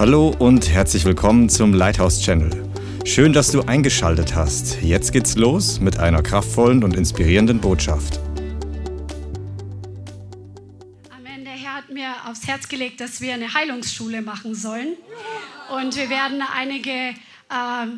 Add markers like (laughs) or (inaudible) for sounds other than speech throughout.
Hallo und herzlich willkommen zum Lighthouse Channel. Schön, dass du eingeschaltet hast. Jetzt geht's los mit einer kraftvollen und inspirierenden Botschaft. Amen. Der Herr hat mir aufs Herz gelegt, dass wir eine Heilungsschule machen sollen. Und wir werden einige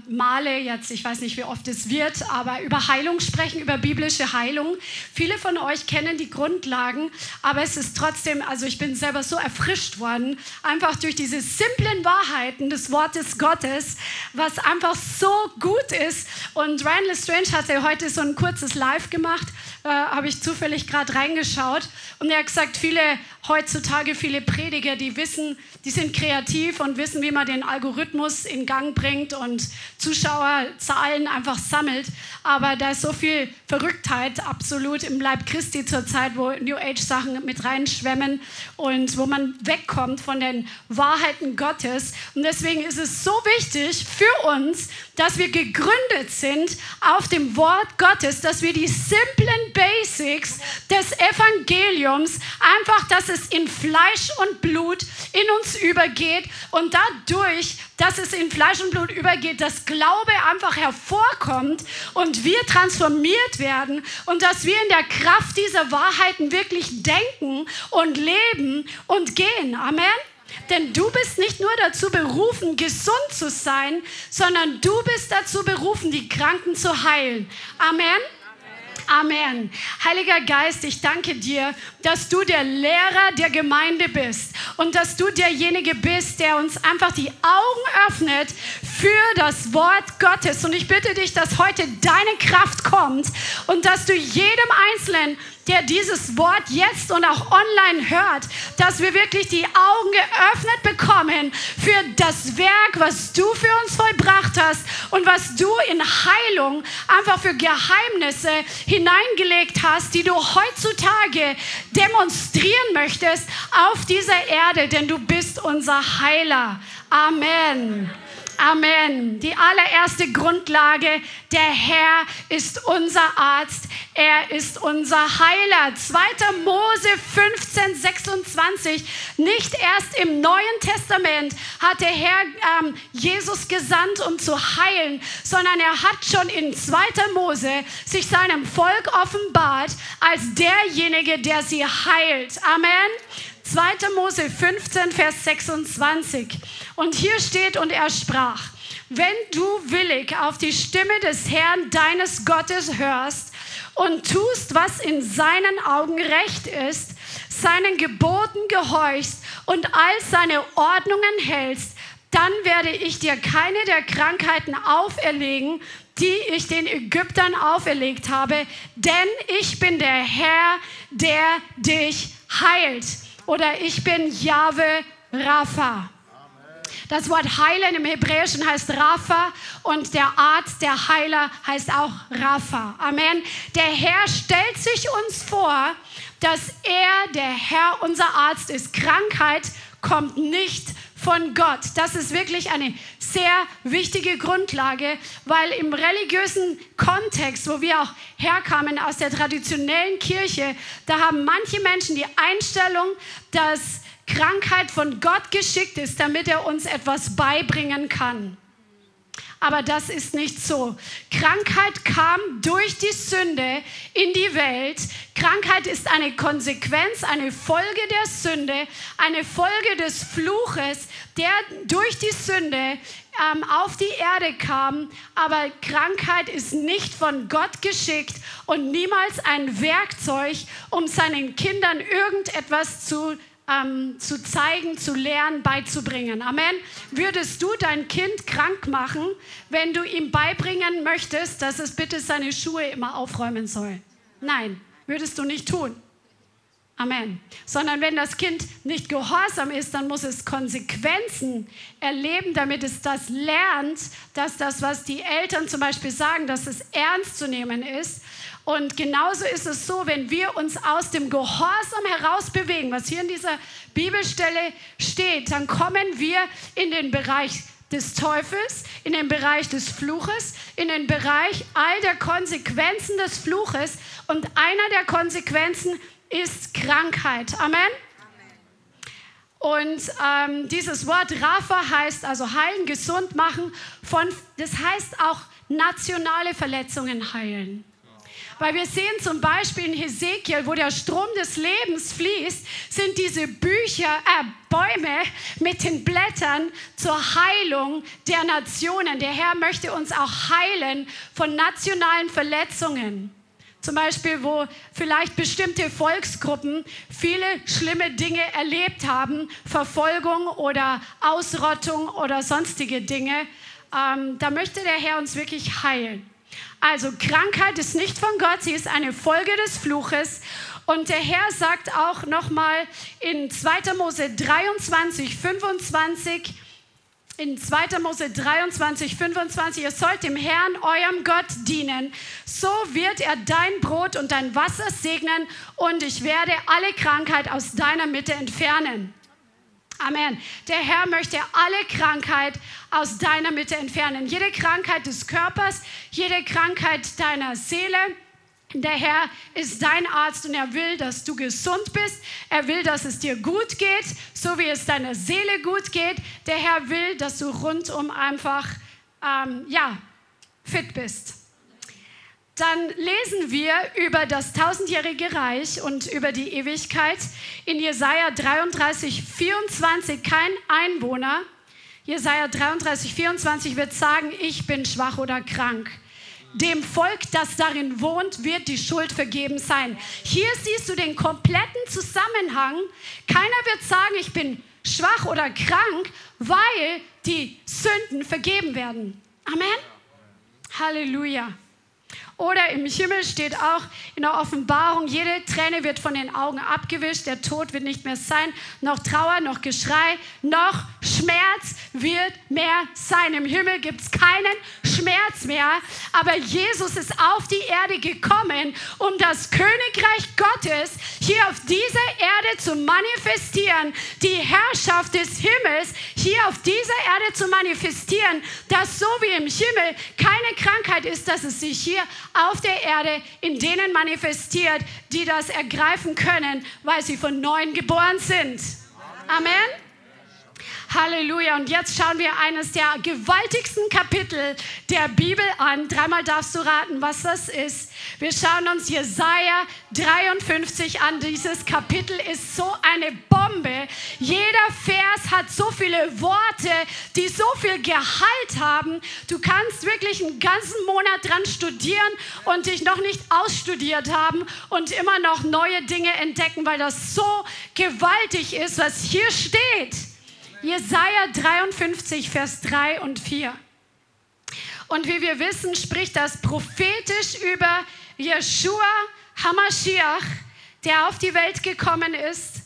Male, jetzt ich weiß nicht, wie oft es wird, aber über Heilung sprechen, über biblische Heilung. Viele von euch kennen die Grundlagen, aber es ist trotzdem, also ich bin selber so erfrischt worden, einfach durch diese simplen Wahrheiten des Wortes Gottes, was einfach so gut ist. Und Ryan Lestrange hatte heute so ein kurzes Live gemacht, äh, habe ich zufällig gerade reingeschaut. Und er hat gesagt, viele heutzutage, viele Prediger, die wissen, die sind kreativ und wissen, wie man den Algorithmus in Gang bringt und Zuschauerzahlen einfach sammelt. Aber da ist so viel Verrücktheit absolut im Leib Christi zurzeit, wo New Age Sachen mit reinschwemmen und wo man wegkommt von den Wahrheiten Gottes. Und deswegen ist es so wichtig für uns, dass wir gegründet sind auf dem Wort Gottes, dass wir die simplen Basics des Evangeliums einfach, dass es in Fleisch und Blut in uns übergeht und dadurch, dass es in Fleisch und Blut übergeht, dass Glaube einfach hervorkommt und wir transformiert werden und dass wir in der Kraft dieser Wahrheiten wirklich denken und leben und gehen. Amen. Denn du bist nicht nur dazu berufen, gesund zu sein, sondern du bist dazu berufen, die Kranken zu heilen. Amen. Amen. Heiliger Geist, ich danke dir, dass du der Lehrer der Gemeinde bist und dass du derjenige bist, der uns einfach die Augen öffnet für das Wort Gottes. Und ich bitte dich, dass heute deine Kraft kommt und dass du jedem Einzelnen der dieses Wort jetzt und auch online hört, dass wir wirklich die Augen geöffnet bekommen für das Werk, was du für uns vollbracht hast und was du in Heilung einfach für Geheimnisse hineingelegt hast, die du heutzutage demonstrieren möchtest auf dieser Erde, denn du bist unser Heiler. Amen. Amen. Die allererste Grundlage, der Herr ist unser Arzt, er ist unser Heiler. 2. Mose 15, 26. Nicht erst im Neuen Testament hat der Herr ähm, Jesus gesandt, um zu heilen, sondern er hat schon in 2. Mose sich seinem Volk offenbart als derjenige, der sie heilt. Amen. 2. Mose 15, Vers 26. Und hier steht, und er sprach, wenn du willig auf die Stimme des Herrn deines Gottes hörst und tust, was in seinen Augen recht ist, seinen Geboten gehorchst und all seine Ordnungen hältst, dann werde ich dir keine der Krankheiten auferlegen, die ich den Ägyptern auferlegt habe, denn ich bin der Herr, der dich heilt oder ich bin Jahwe Rapha. Das Wort heilen im Hebräischen heißt Rapha und der Arzt, der Heiler heißt auch Rapha. Amen. Der Herr stellt sich uns vor, dass er, der Herr, unser Arzt ist. Krankheit kommt nicht von Gott. Das ist wirklich eine sehr wichtige Grundlage, weil im religiösen Kontext, wo wir auch herkamen aus der traditionellen Kirche, da haben manche Menschen die Einstellung, dass Krankheit von Gott geschickt ist, damit er uns etwas beibringen kann. Aber das ist nicht so. Krankheit kam durch die Sünde in die Welt. Krankheit ist eine Konsequenz, eine Folge der Sünde, eine Folge des Fluches, der durch die Sünde ähm, auf die Erde kam. Aber Krankheit ist nicht von Gott geschickt und niemals ein Werkzeug, um seinen Kindern irgendetwas zu ähm, zu zeigen, zu lernen, beizubringen. Amen. Würdest du dein Kind krank machen, wenn du ihm beibringen möchtest, dass es bitte seine Schuhe immer aufräumen soll? Nein, würdest du nicht tun. Amen. Sondern wenn das Kind nicht gehorsam ist, dann muss es Konsequenzen erleben, damit es das lernt, dass das, was die Eltern zum Beispiel sagen, dass es ernst zu nehmen ist. Und genauso ist es so, wenn wir uns aus dem Gehorsam heraus bewegen, was hier in dieser Bibelstelle steht, dann kommen wir in den Bereich des Teufels, in den Bereich des Fluches, in den Bereich all der Konsequenzen des Fluches. Und einer der Konsequenzen ist Krankheit. Amen. Und ähm, dieses Wort Rapha heißt also heilen, gesund machen. Von, das heißt auch nationale Verletzungen heilen. Weil wir sehen zum Beispiel in Hesekiel, wo der Strom des Lebens fließt, sind diese Bücher, äh, Bäume mit den Blättern zur Heilung der Nationen. Der Herr möchte uns auch heilen von nationalen Verletzungen. Zum Beispiel, wo vielleicht bestimmte Volksgruppen viele schlimme Dinge erlebt haben, Verfolgung oder Ausrottung oder sonstige Dinge. Ähm, da möchte der Herr uns wirklich heilen. Also Krankheit ist nicht von Gott, sie ist eine Folge des Fluches. Und der Herr sagt auch nochmal in 2. Mose 23, 25, in 2. Mose 23, 25, ihr sollt dem Herrn, eurem Gott, dienen. So wird er dein Brot und dein Wasser segnen und ich werde alle Krankheit aus deiner Mitte entfernen. Amen. Der Herr möchte alle Krankheit aus deiner Mitte entfernen. Jede Krankheit des Körpers, jede Krankheit deiner Seele der Herr ist dein Arzt und er will, dass du gesund bist. Er will, dass es dir gut geht, so wie es deiner Seele gut geht. Der Herr will, dass du rundum einfach ähm, ja, fit bist. Dann lesen wir über das tausendjährige Reich und über die Ewigkeit in Jesaja 33, 24. Kein Einwohner, Jesaja 33, 24 wird sagen, ich bin schwach oder krank dem Volk, das darin wohnt, wird die Schuld vergeben sein. Hier siehst du den kompletten Zusammenhang. Keiner wird sagen, ich bin schwach oder krank, weil die Sünden vergeben werden. Amen. Halleluja. Oder im Himmel steht auch in der Offenbarung, jede Träne wird von den Augen abgewischt, der Tod wird nicht mehr sein, noch Trauer, noch Geschrei, noch Schmerz wird mehr sein. Im Himmel gibt es keinen Schmerz mehr, aber Jesus ist auf die Erde gekommen, um das Königreich Gottes hier auf dieser Erde zu manifestieren, die Herrschaft des Himmels hier auf dieser Erde zu manifestieren, dass so wie im Himmel keine Krankheit ist, dass es sich hier auf der Erde in denen manifestiert, die das ergreifen können, weil sie von neuem geboren sind. Amen. Halleluja. Und jetzt schauen wir eines der gewaltigsten Kapitel der Bibel an. Dreimal darfst du raten, was das ist. Wir schauen uns Jesaja 53 an. Dieses Kapitel ist so eine Bombe. Jeder Vers hat so viele Worte, die so viel Gehalt haben. Du kannst wirklich einen ganzen Monat dran studieren und dich noch nicht ausstudiert haben und immer noch neue Dinge entdecken, weil das so gewaltig ist, was hier steht. Jesaja 53, Vers 3 und 4. Und wie wir wissen, spricht das prophetisch über Yeshua Hamashiach, der auf die Welt gekommen ist,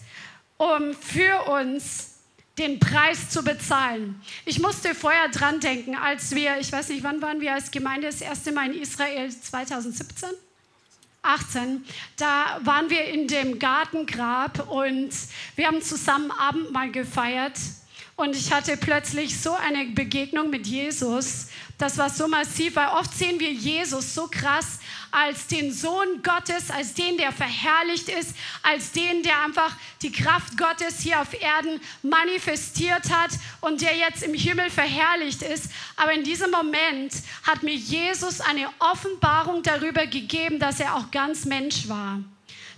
um für uns den Preis zu bezahlen. Ich musste vorher dran denken, als wir, ich weiß nicht, wann waren wir als Gemeinde das erste Mal in Israel? 2017? 18, da waren wir in dem Gartengrab und wir haben zusammen Abendmahl gefeiert. Und ich hatte plötzlich so eine Begegnung mit Jesus. Das war so massiv, weil oft sehen wir Jesus so krass als den Sohn Gottes, als den, der verherrlicht ist, als den, der einfach die Kraft Gottes hier auf Erden manifestiert hat und der jetzt im Himmel verherrlicht ist. Aber in diesem Moment hat mir Jesus eine Offenbarung darüber gegeben, dass er auch ganz Mensch war.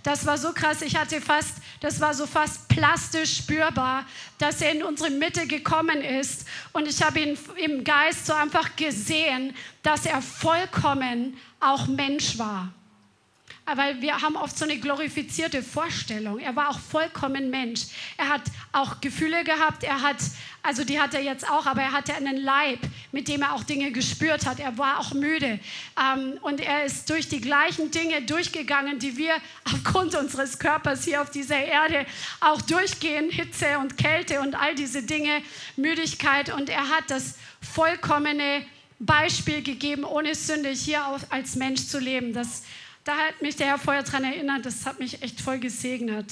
Das war so krass. Ich hatte fast, das war so fast plastisch spürbar, dass er in unsere Mitte gekommen ist. Und ich habe ihn im Geist so einfach gesehen, dass er vollkommen auch Mensch war weil wir haben oft so eine glorifizierte Vorstellung. Er war auch vollkommen Mensch. Er hat auch Gefühle gehabt. Er hat, also die hat er jetzt auch, aber er hatte einen Leib, mit dem er auch Dinge gespürt hat. Er war auch müde ähm, und er ist durch die gleichen Dinge durchgegangen, die wir aufgrund unseres Körpers hier auf dieser Erde auch durchgehen. Hitze und Kälte und all diese Dinge, Müdigkeit. Und er hat das vollkommene Beispiel gegeben, ohne Sünde hier als Mensch zu leben. Das da hat mich der Herr vorher daran erinnert, das hat mich echt voll gesegnet.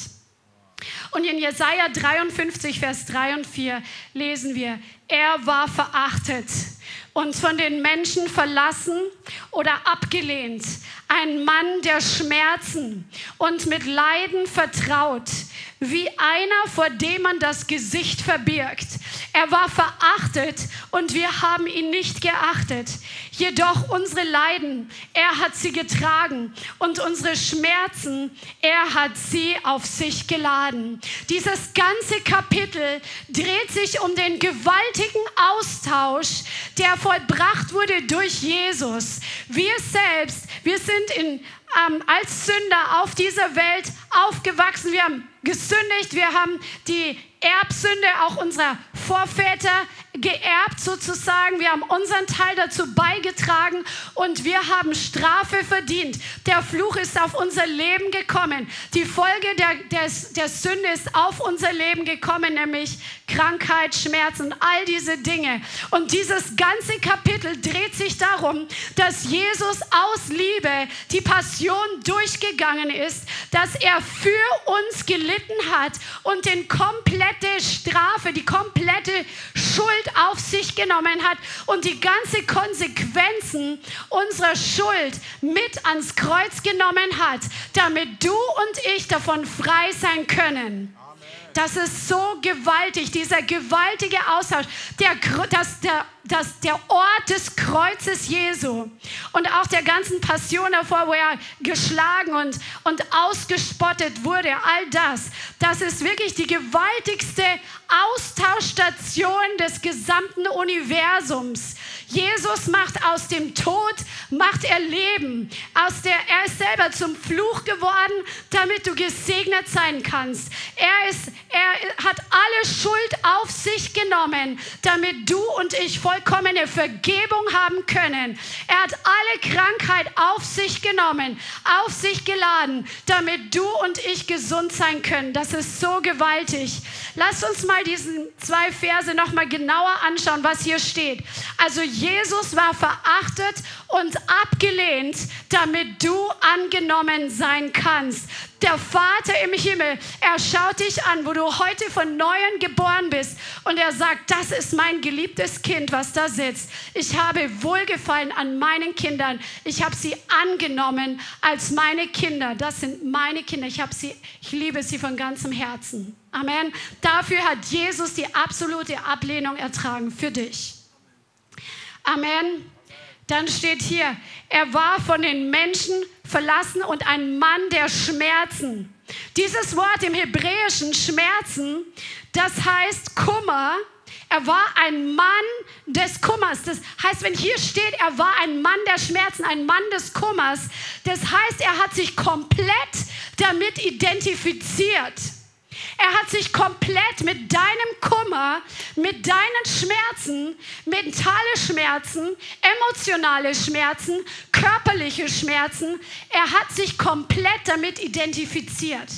Und in Jesaja 53, Vers 3 und 4 lesen wir: er war verachtet und von den Menschen verlassen oder abgelehnt. Ein Mann der Schmerzen und mit Leiden vertraut, wie einer, vor dem man das Gesicht verbirgt. Er war verachtet und wir haben ihn nicht geachtet. Jedoch unsere Leiden, er hat sie getragen und unsere Schmerzen, er hat sie auf sich geladen. Dieses ganze Kapitel dreht sich um den gewaltigen Austausch, der vollbracht wurde durch Jesus. Wir selbst, wir sind in, ähm, als Sünder auf dieser Welt aufgewachsen. Wir haben gesündigt, wir haben die Erbsünde auch unserer Vorväter geerbt sozusagen. Wir haben unseren Teil dazu beigetragen und wir haben Strafe verdient. Der Fluch ist auf unser Leben gekommen. Die Folge der, der, der Sünde ist auf unser Leben gekommen, nämlich Krankheit, Schmerz und all diese Dinge. Und dieses ganze Kapitel dreht sich darum, dass Jesus aus Liebe die Passion durchgegangen ist, dass er für uns gelitten hat und den komplette Strafe, die komplette Schuld auf sich genommen hat und die ganze Konsequenzen unserer Schuld mit ans Kreuz genommen hat, damit du und ich davon frei sein können. Das ist so gewaltig, dieser gewaltige Austausch, der, das, der, das, der Ort des Kreuzes Jesu und auch der ganzen Passion davor, wo er geschlagen und, und ausgespottet wurde, all das, das ist wirklich die gewaltigste Austauschstation des gesamten Universums. Jesus macht aus dem Tod, macht er Leben. Aus der, er ist selber zum Fluch geworden, damit du gesegnet sein kannst. Er, ist, er hat alle Schuld auf sich genommen, damit du und ich vollkommene Vergebung haben können. Er hat alle Krankheit auf sich genommen, auf sich geladen, damit du und ich gesund sein können. Das ist so gewaltig. Lass uns mal diesen zwei Verse noch mal genauer anschauen, was hier steht. Also Jesus war verachtet und abgelehnt, damit du angenommen sein kannst. Der Vater im Himmel, er schaut dich an, wo du heute von neuem geboren bist und er sagt, das ist mein geliebtes Kind, was da sitzt. Ich habe Wohlgefallen an meinen Kindern. Ich habe sie angenommen als meine Kinder. Das sind meine Kinder. Ich habe sie, ich liebe sie von ganzem Herzen. Amen. Dafür hat Jesus die absolute Ablehnung ertragen für dich. Amen. Dann steht hier, er war von den Menschen verlassen und ein Mann der Schmerzen. Dieses Wort im Hebräischen Schmerzen, das heißt Kummer. Er war ein Mann des Kummers. Das heißt, wenn hier steht, er war ein Mann der Schmerzen, ein Mann des Kummers, das heißt, er hat sich komplett damit identifiziert. Er hat sich komplett mit deinem Kummer, mit deinen Schmerzen, mentale Schmerzen, emotionale Schmerzen, körperliche Schmerzen, er hat sich komplett damit identifiziert.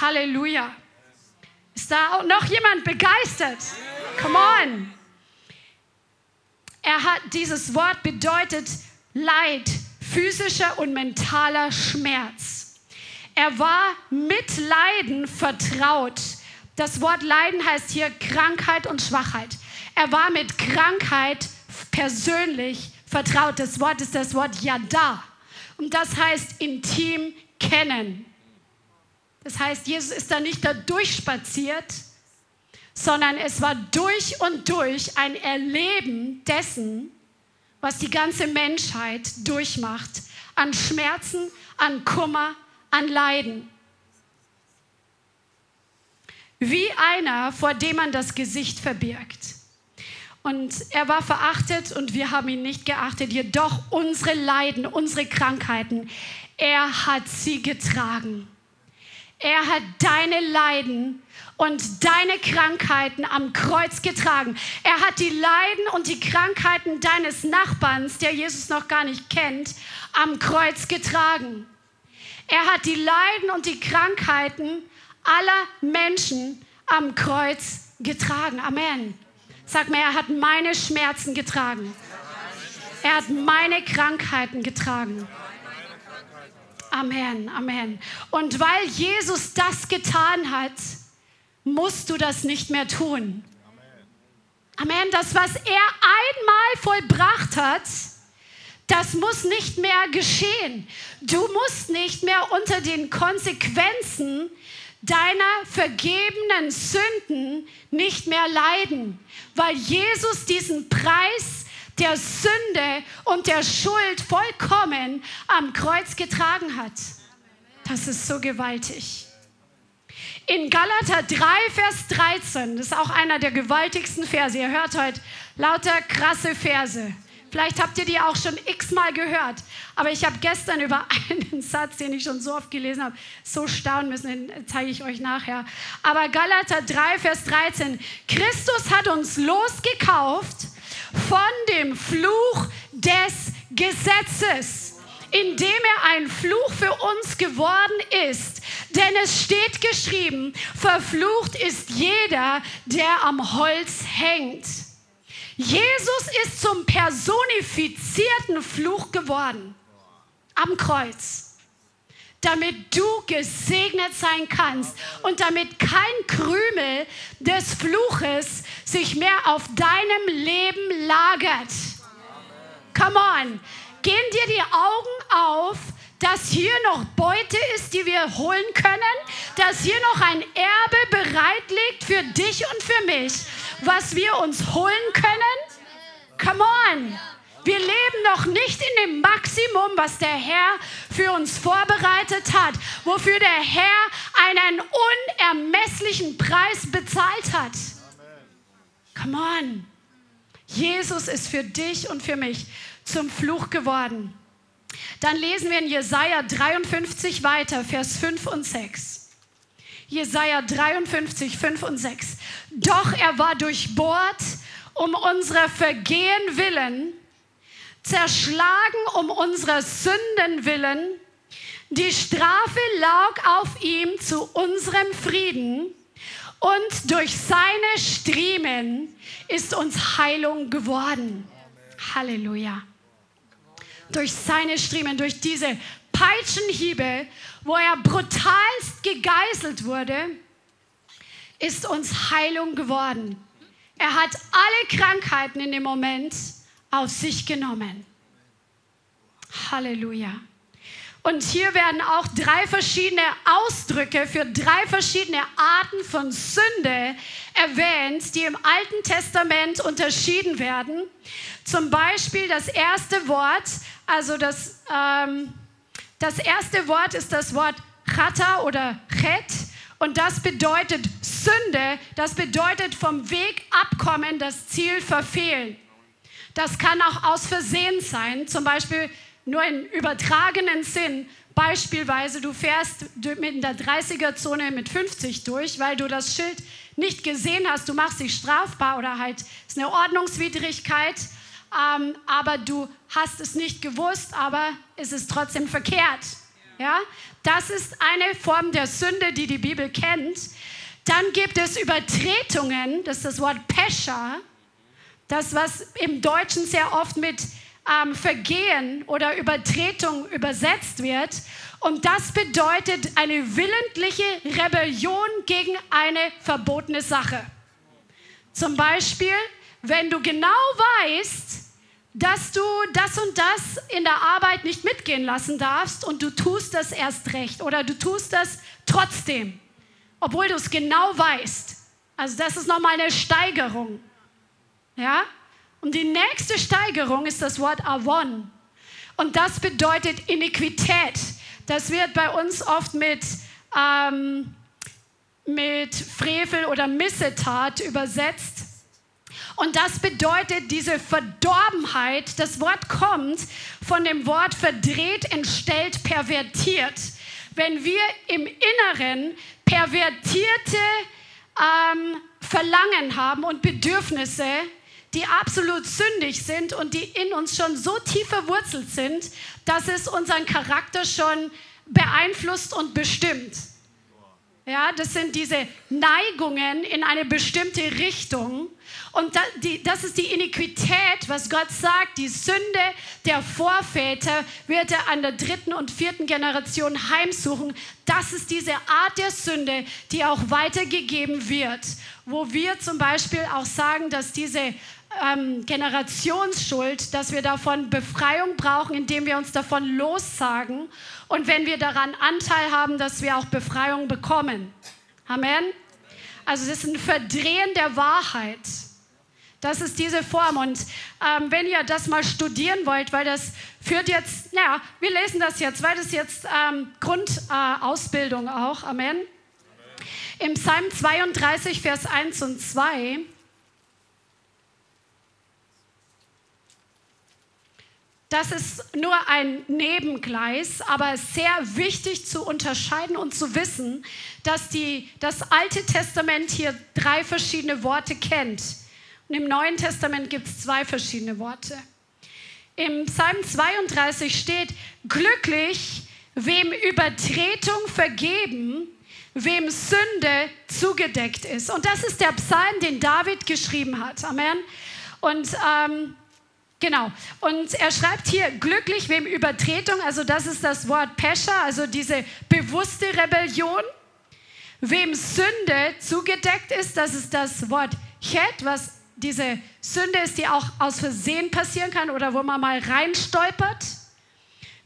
Halleluja. Ist da auch noch jemand begeistert? Come on. Er hat dieses Wort bedeutet Leid, physischer und mentaler Schmerz. Er war mit Leiden vertraut. Das Wort Leiden heißt hier Krankheit und Schwachheit. Er war mit Krankheit persönlich vertraut. Das Wort ist das Wort Yada. Und das heißt intim kennen. Das heißt, Jesus ist da nicht da durchspaziert, sondern es war durch und durch ein Erleben dessen, was die ganze Menschheit durchmacht. An Schmerzen, an Kummer, an Leiden. Wie einer, vor dem man das Gesicht verbirgt. Und er war verachtet und wir haben ihn nicht geachtet. Jedoch unsere Leiden, unsere Krankheiten, er hat sie getragen. Er hat deine Leiden und deine Krankheiten am Kreuz getragen. Er hat die Leiden und die Krankheiten deines Nachbarns, der Jesus noch gar nicht kennt, am Kreuz getragen. Er hat die Leiden und die Krankheiten aller Menschen am Kreuz getragen. Amen. Sag mir, er hat meine Schmerzen getragen. Er hat meine Krankheiten getragen. Amen, Amen. Und weil Jesus das getan hat, musst du das nicht mehr tun. Amen. Das, was er einmal vollbracht hat, das muss nicht mehr geschehen. Du musst nicht mehr unter den Konsequenzen deiner vergebenen Sünden nicht mehr leiden, weil Jesus diesen Preis der Sünde und der Schuld vollkommen am Kreuz getragen hat. Das ist so gewaltig. In Galater 3, Vers 13, das ist auch einer der gewaltigsten Verse. Ihr hört heute lauter krasse Verse. Vielleicht habt ihr die auch schon x-mal gehört. Aber ich habe gestern über (laughs) einen Satz, den ich schon so oft gelesen habe, so staunen müssen, den zeige ich euch nachher. Aber Galater 3, Vers 13. Christus hat uns losgekauft von dem Fluch des Gesetzes, indem er ein Fluch für uns geworden ist. Denn es steht geschrieben, verflucht ist jeder, der am Holz hängt. Jesus ist zum personifizierten Fluch geworden am Kreuz, damit du gesegnet sein kannst und damit kein Krümel des Fluches sich mehr auf deinem Leben lagert. Come on, gehen dir die Augen auf, dass hier noch Beute ist, die wir holen können, dass hier noch ein Erbe bereit liegt für dich und für mich was wir uns holen können? Come on! Wir leben noch nicht in dem Maximum, was der Herr für uns vorbereitet hat, wofür der Herr einen unermesslichen Preis bezahlt hat. Come on! Jesus ist für dich und für mich zum Fluch geworden. Dann lesen wir in Jesaja 53 weiter, Vers 5 und 6. Jesaja 53, 5 und 6. Doch er war durchbohrt um unserer Vergehen willen, zerschlagen um unserer Sünden willen. Die Strafe lag auf ihm zu unserem Frieden und durch seine Striemen ist uns Heilung geworden. Halleluja. Durch seine Striemen, durch diese Peitschenhiebe, wo er brutalst gegeißelt wurde, ist uns Heilung geworden. Er hat alle Krankheiten in dem Moment auf sich genommen. Halleluja. Und hier werden auch drei verschiedene Ausdrücke für drei verschiedene Arten von Sünde erwähnt, die im Alten Testament unterschieden werden. Zum Beispiel das erste Wort, also das ähm, das erste Wort ist das Wort Chata oder Chet. Und das bedeutet Sünde, das bedeutet vom Weg abkommen, das Ziel verfehlen. Das kann auch aus Versehen sein, zum Beispiel nur im übertragenen Sinn. Beispielsweise, du fährst mit der 30er-Zone mit 50 durch, weil du das Schild nicht gesehen hast, du machst dich strafbar oder halt ist eine Ordnungswidrigkeit ähm, aber du hast es nicht gewusst, aber es ist trotzdem verkehrt. Ja? Das ist eine Form der Sünde, die die Bibel kennt. Dann gibt es Übertretungen, das ist das Wort Pescha, das was im Deutschen sehr oft mit ähm, Vergehen oder Übertretung übersetzt wird. Und das bedeutet eine willentliche Rebellion gegen eine verbotene Sache. Zum Beispiel, wenn du genau weißt, dass du das und das in der Arbeit nicht mitgehen lassen darfst und du tust das erst recht oder du tust das trotzdem, obwohl du es genau weißt. Also das ist nochmal eine Steigerung. Ja? Und die nächste Steigerung ist das Wort Avon. Und das bedeutet Iniquität. Das wird bei uns oft mit, ähm, mit Frevel oder Missetat übersetzt. Und das bedeutet diese Verdorbenheit. Das Wort kommt von dem Wort verdreht, entstellt, pervertiert. Wenn wir im Inneren pervertierte ähm, Verlangen haben und Bedürfnisse, die absolut sündig sind und die in uns schon so tief verwurzelt sind, dass es unseren Charakter schon beeinflusst und bestimmt. Ja, das sind diese Neigungen in eine bestimmte Richtung. Und das, ist die Iniquität, was Gott sagt. Die Sünde der Vorväter wird er an der dritten und vierten Generation heimsuchen. Das ist diese Art der Sünde, die auch weitergegeben wird. Wo wir zum Beispiel auch sagen, dass diese ähm, Generationsschuld, dass wir davon Befreiung brauchen, indem wir uns davon lossagen und wenn wir daran Anteil haben, dass wir auch Befreiung bekommen. Amen. Also das ist ein Verdrehen der Wahrheit. Das ist diese Form. Und ähm, wenn ihr das mal studieren wollt, weil das führt jetzt, naja, wir lesen das jetzt, weil das jetzt ähm, Grundausbildung äh, auch. Amen. Amen. Im Psalm 32, Vers 1 und 2 Das ist nur ein Nebengleis, aber sehr wichtig zu unterscheiden und zu wissen, dass die, das Alte Testament hier drei verschiedene Worte kennt. Und im Neuen Testament gibt es zwei verschiedene Worte. Im Psalm 32 steht, glücklich, wem Übertretung vergeben, wem Sünde zugedeckt ist. Und das ist der Psalm, den David geschrieben hat. Amen. Und ähm, Genau. Und er schreibt hier, glücklich wem Übertretung, also das ist das Wort Pescha, also diese bewusste Rebellion. Wem Sünde zugedeckt ist, das ist das Wort Chet, was diese Sünde ist, die auch aus Versehen passieren kann oder wo man mal reinstolpert.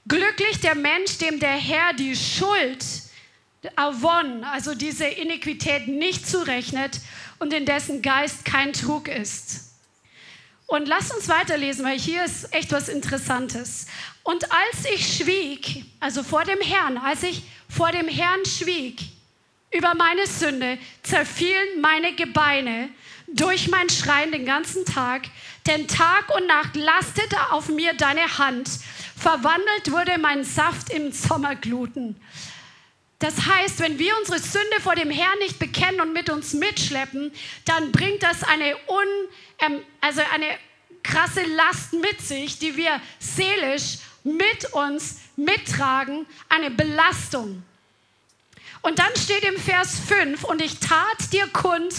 Glücklich der Mensch, dem der Herr die Schuld, Avon, also diese Iniquität nicht zurechnet und in dessen Geist kein Trug ist. Und lasst uns weiterlesen, weil hier ist echt was Interessantes. Und als ich schwieg, also vor dem Herrn, als ich vor dem Herrn schwieg über meine Sünde, zerfielen meine Gebeine durch mein Schreien den ganzen Tag, denn Tag und Nacht lastete auf mir deine Hand, verwandelt wurde mein Saft im Sommergluten. Das heißt, wenn wir unsere Sünde vor dem Herrn nicht bekennen und mit uns mitschleppen, dann bringt das eine, un, ähm, also eine krasse Last mit sich, die wir seelisch mit uns mittragen, eine Belastung. Und dann steht im Vers 5, und ich tat dir kund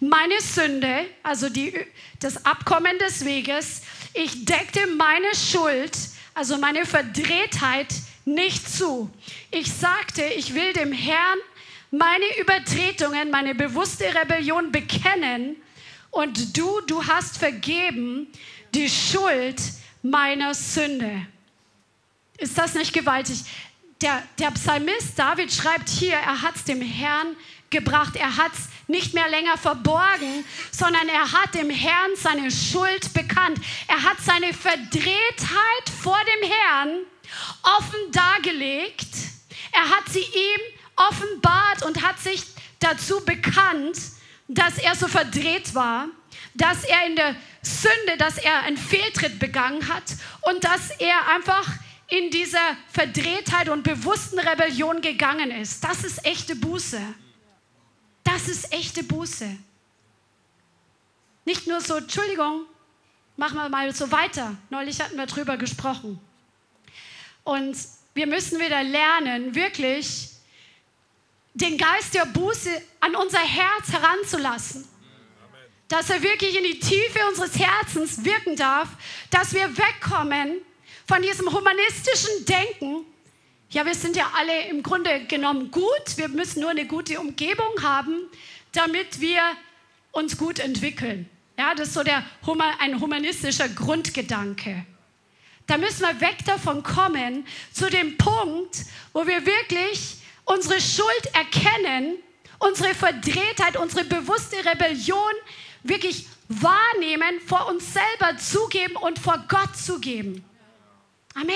meine Sünde, also die, das Abkommen des Weges, ich deckte meine Schuld, also meine Verdrehtheit nicht zu. Ich sagte, ich will dem Herrn meine Übertretungen, meine bewusste Rebellion bekennen und du, du hast vergeben die Schuld meiner Sünde. Ist das nicht gewaltig? Der, der Psalmist David schreibt hier, er hat es dem Herrn gebracht. Er hat es nicht mehr länger verborgen, sondern er hat dem Herrn seine Schuld bekannt. Er hat seine Verdrehtheit vor dem Herrn offen dargelegt. Er hat sie ihm offenbart und hat sich dazu bekannt, dass er so verdreht war, dass er in der Sünde, dass er einen Fehltritt begangen hat und dass er einfach in dieser Verdrehtheit und bewussten Rebellion gegangen ist. Das ist echte Buße. Das ist echte Buße. Nicht nur so, Entschuldigung, machen wir mal so weiter. Neulich hatten wir drüber gesprochen. Und wir müssen wieder lernen, wirklich den Geist der Buße an unser Herz heranzulassen. Dass er wirklich in die Tiefe unseres Herzens wirken darf, dass wir wegkommen von diesem humanistischen Denken. Ja, wir sind ja alle im Grunde genommen gut, wir müssen nur eine gute Umgebung haben, damit wir uns gut entwickeln. Ja, das ist so der, ein humanistischer Grundgedanke. Da müssen wir weg davon kommen zu dem Punkt, wo wir wirklich unsere Schuld erkennen, unsere Verdrehtheit, unsere bewusste Rebellion wirklich wahrnehmen, vor uns selber zugeben und vor Gott zugeben. Amen.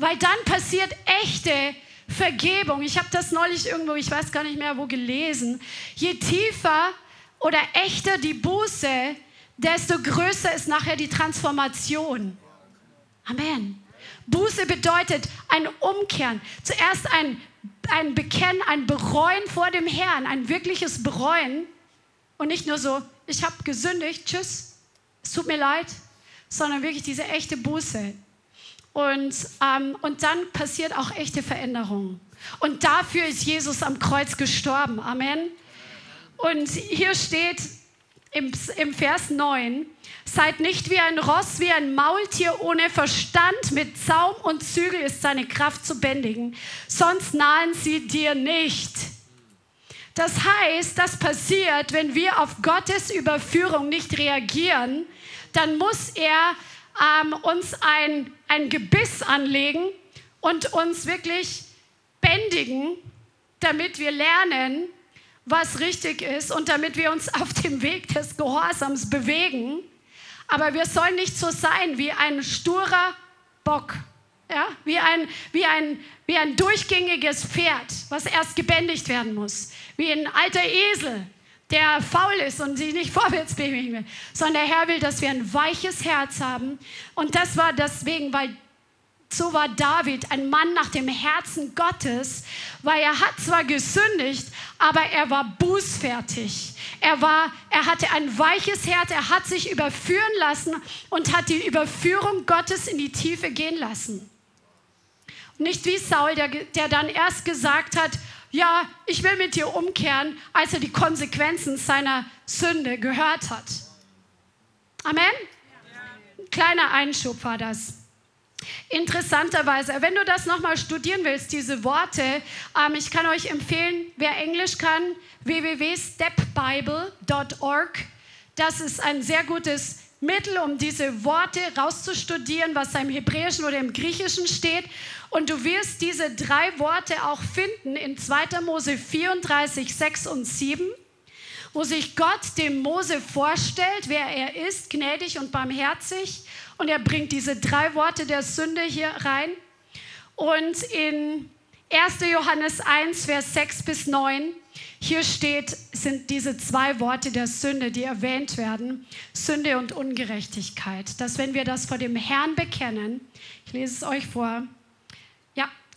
Weil dann passiert echte Vergebung. Ich habe das neulich irgendwo, ich weiß gar nicht mehr wo gelesen. Je tiefer oder echter die Buße, desto größer ist nachher die Transformation. Amen. Buße bedeutet ein Umkehren. Zuerst ein, ein Bekennen, ein Bereuen vor dem Herrn, ein wirkliches Bereuen. Und nicht nur so, ich habe gesündigt, tschüss, es tut mir leid, sondern wirklich diese echte Buße. Und, ähm, und dann passiert auch echte Veränderung. Und dafür ist Jesus am Kreuz gestorben. Amen. Und hier steht im, im Vers 9, Seid nicht wie ein Ross, wie ein Maultier ohne Verstand, mit Zaum und Zügel ist seine Kraft zu bändigen, sonst nahen sie dir nicht. Das heißt, das passiert, wenn wir auf Gottes Überführung nicht reagieren, dann muss er ähm, uns ein, ein Gebiss anlegen und uns wirklich bändigen, damit wir lernen, was richtig ist und damit wir uns (laughs) auf dem Weg des Gehorsams bewegen. Aber wir sollen nicht so sein wie ein sturer Bock, ja? wie, ein, wie, ein, wie ein durchgängiges Pferd, was erst gebändigt werden muss, wie ein alter Esel, der faul ist und sich nicht (laughs) vorwärts bewegen will, sondern der Herr will, dass wir ein weiches Herz haben. Und das war deswegen, weil so war David ein Mann nach dem Herzen Gottes, weil er hat zwar gesündigt, aber er war bußfertig. Er, war, er hatte ein weiches Herz, er hat sich überführen lassen und hat die Überführung Gottes in die Tiefe gehen lassen. Nicht wie Saul, der, der dann erst gesagt hat, ja, ich will mit dir umkehren, als er die Konsequenzen seiner Sünde gehört hat. Amen? Kleiner Einschub war das. Interessanterweise, wenn du das nochmal studieren willst, diese Worte, ähm, ich kann euch empfehlen, wer Englisch kann, www.stepbible.org. Das ist ein sehr gutes Mittel, um diese Worte rauszustudieren, was da im Hebräischen oder im Griechischen steht. Und du wirst diese drei Worte auch finden in 2. Mose 34, 6 und 7 wo sich Gott dem Mose vorstellt, wer er ist, gnädig und barmherzig. Und er bringt diese drei Worte der Sünde hier rein. Und in 1. Johannes 1, Vers 6 bis 9, hier steht, sind diese zwei Worte der Sünde, die erwähnt werden, Sünde und Ungerechtigkeit. Dass wenn wir das vor dem Herrn bekennen, ich lese es euch vor,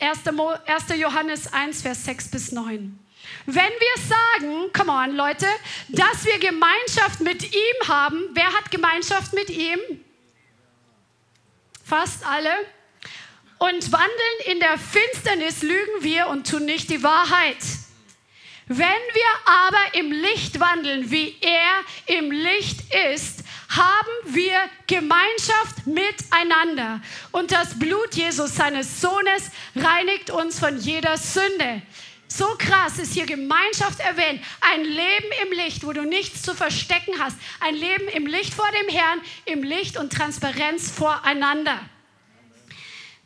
1. Johannes 1, Vers 6 bis 9. Wenn wir sagen, come on Leute, dass wir Gemeinschaft mit ihm haben, wer hat Gemeinschaft mit ihm? Fast alle. Und wandeln in der Finsternis, lügen wir und tun nicht die Wahrheit. Wenn wir aber im Licht wandeln, wie er im Licht ist, haben wir Gemeinschaft miteinander. Und das Blut Jesus, seines Sohnes, reinigt uns von jeder Sünde. So krass ist hier Gemeinschaft erwähnt. Ein Leben im Licht, wo du nichts zu verstecken hast. Ein Leben im Licht vor dem Herrn, im Licht und Transparenz voreinander.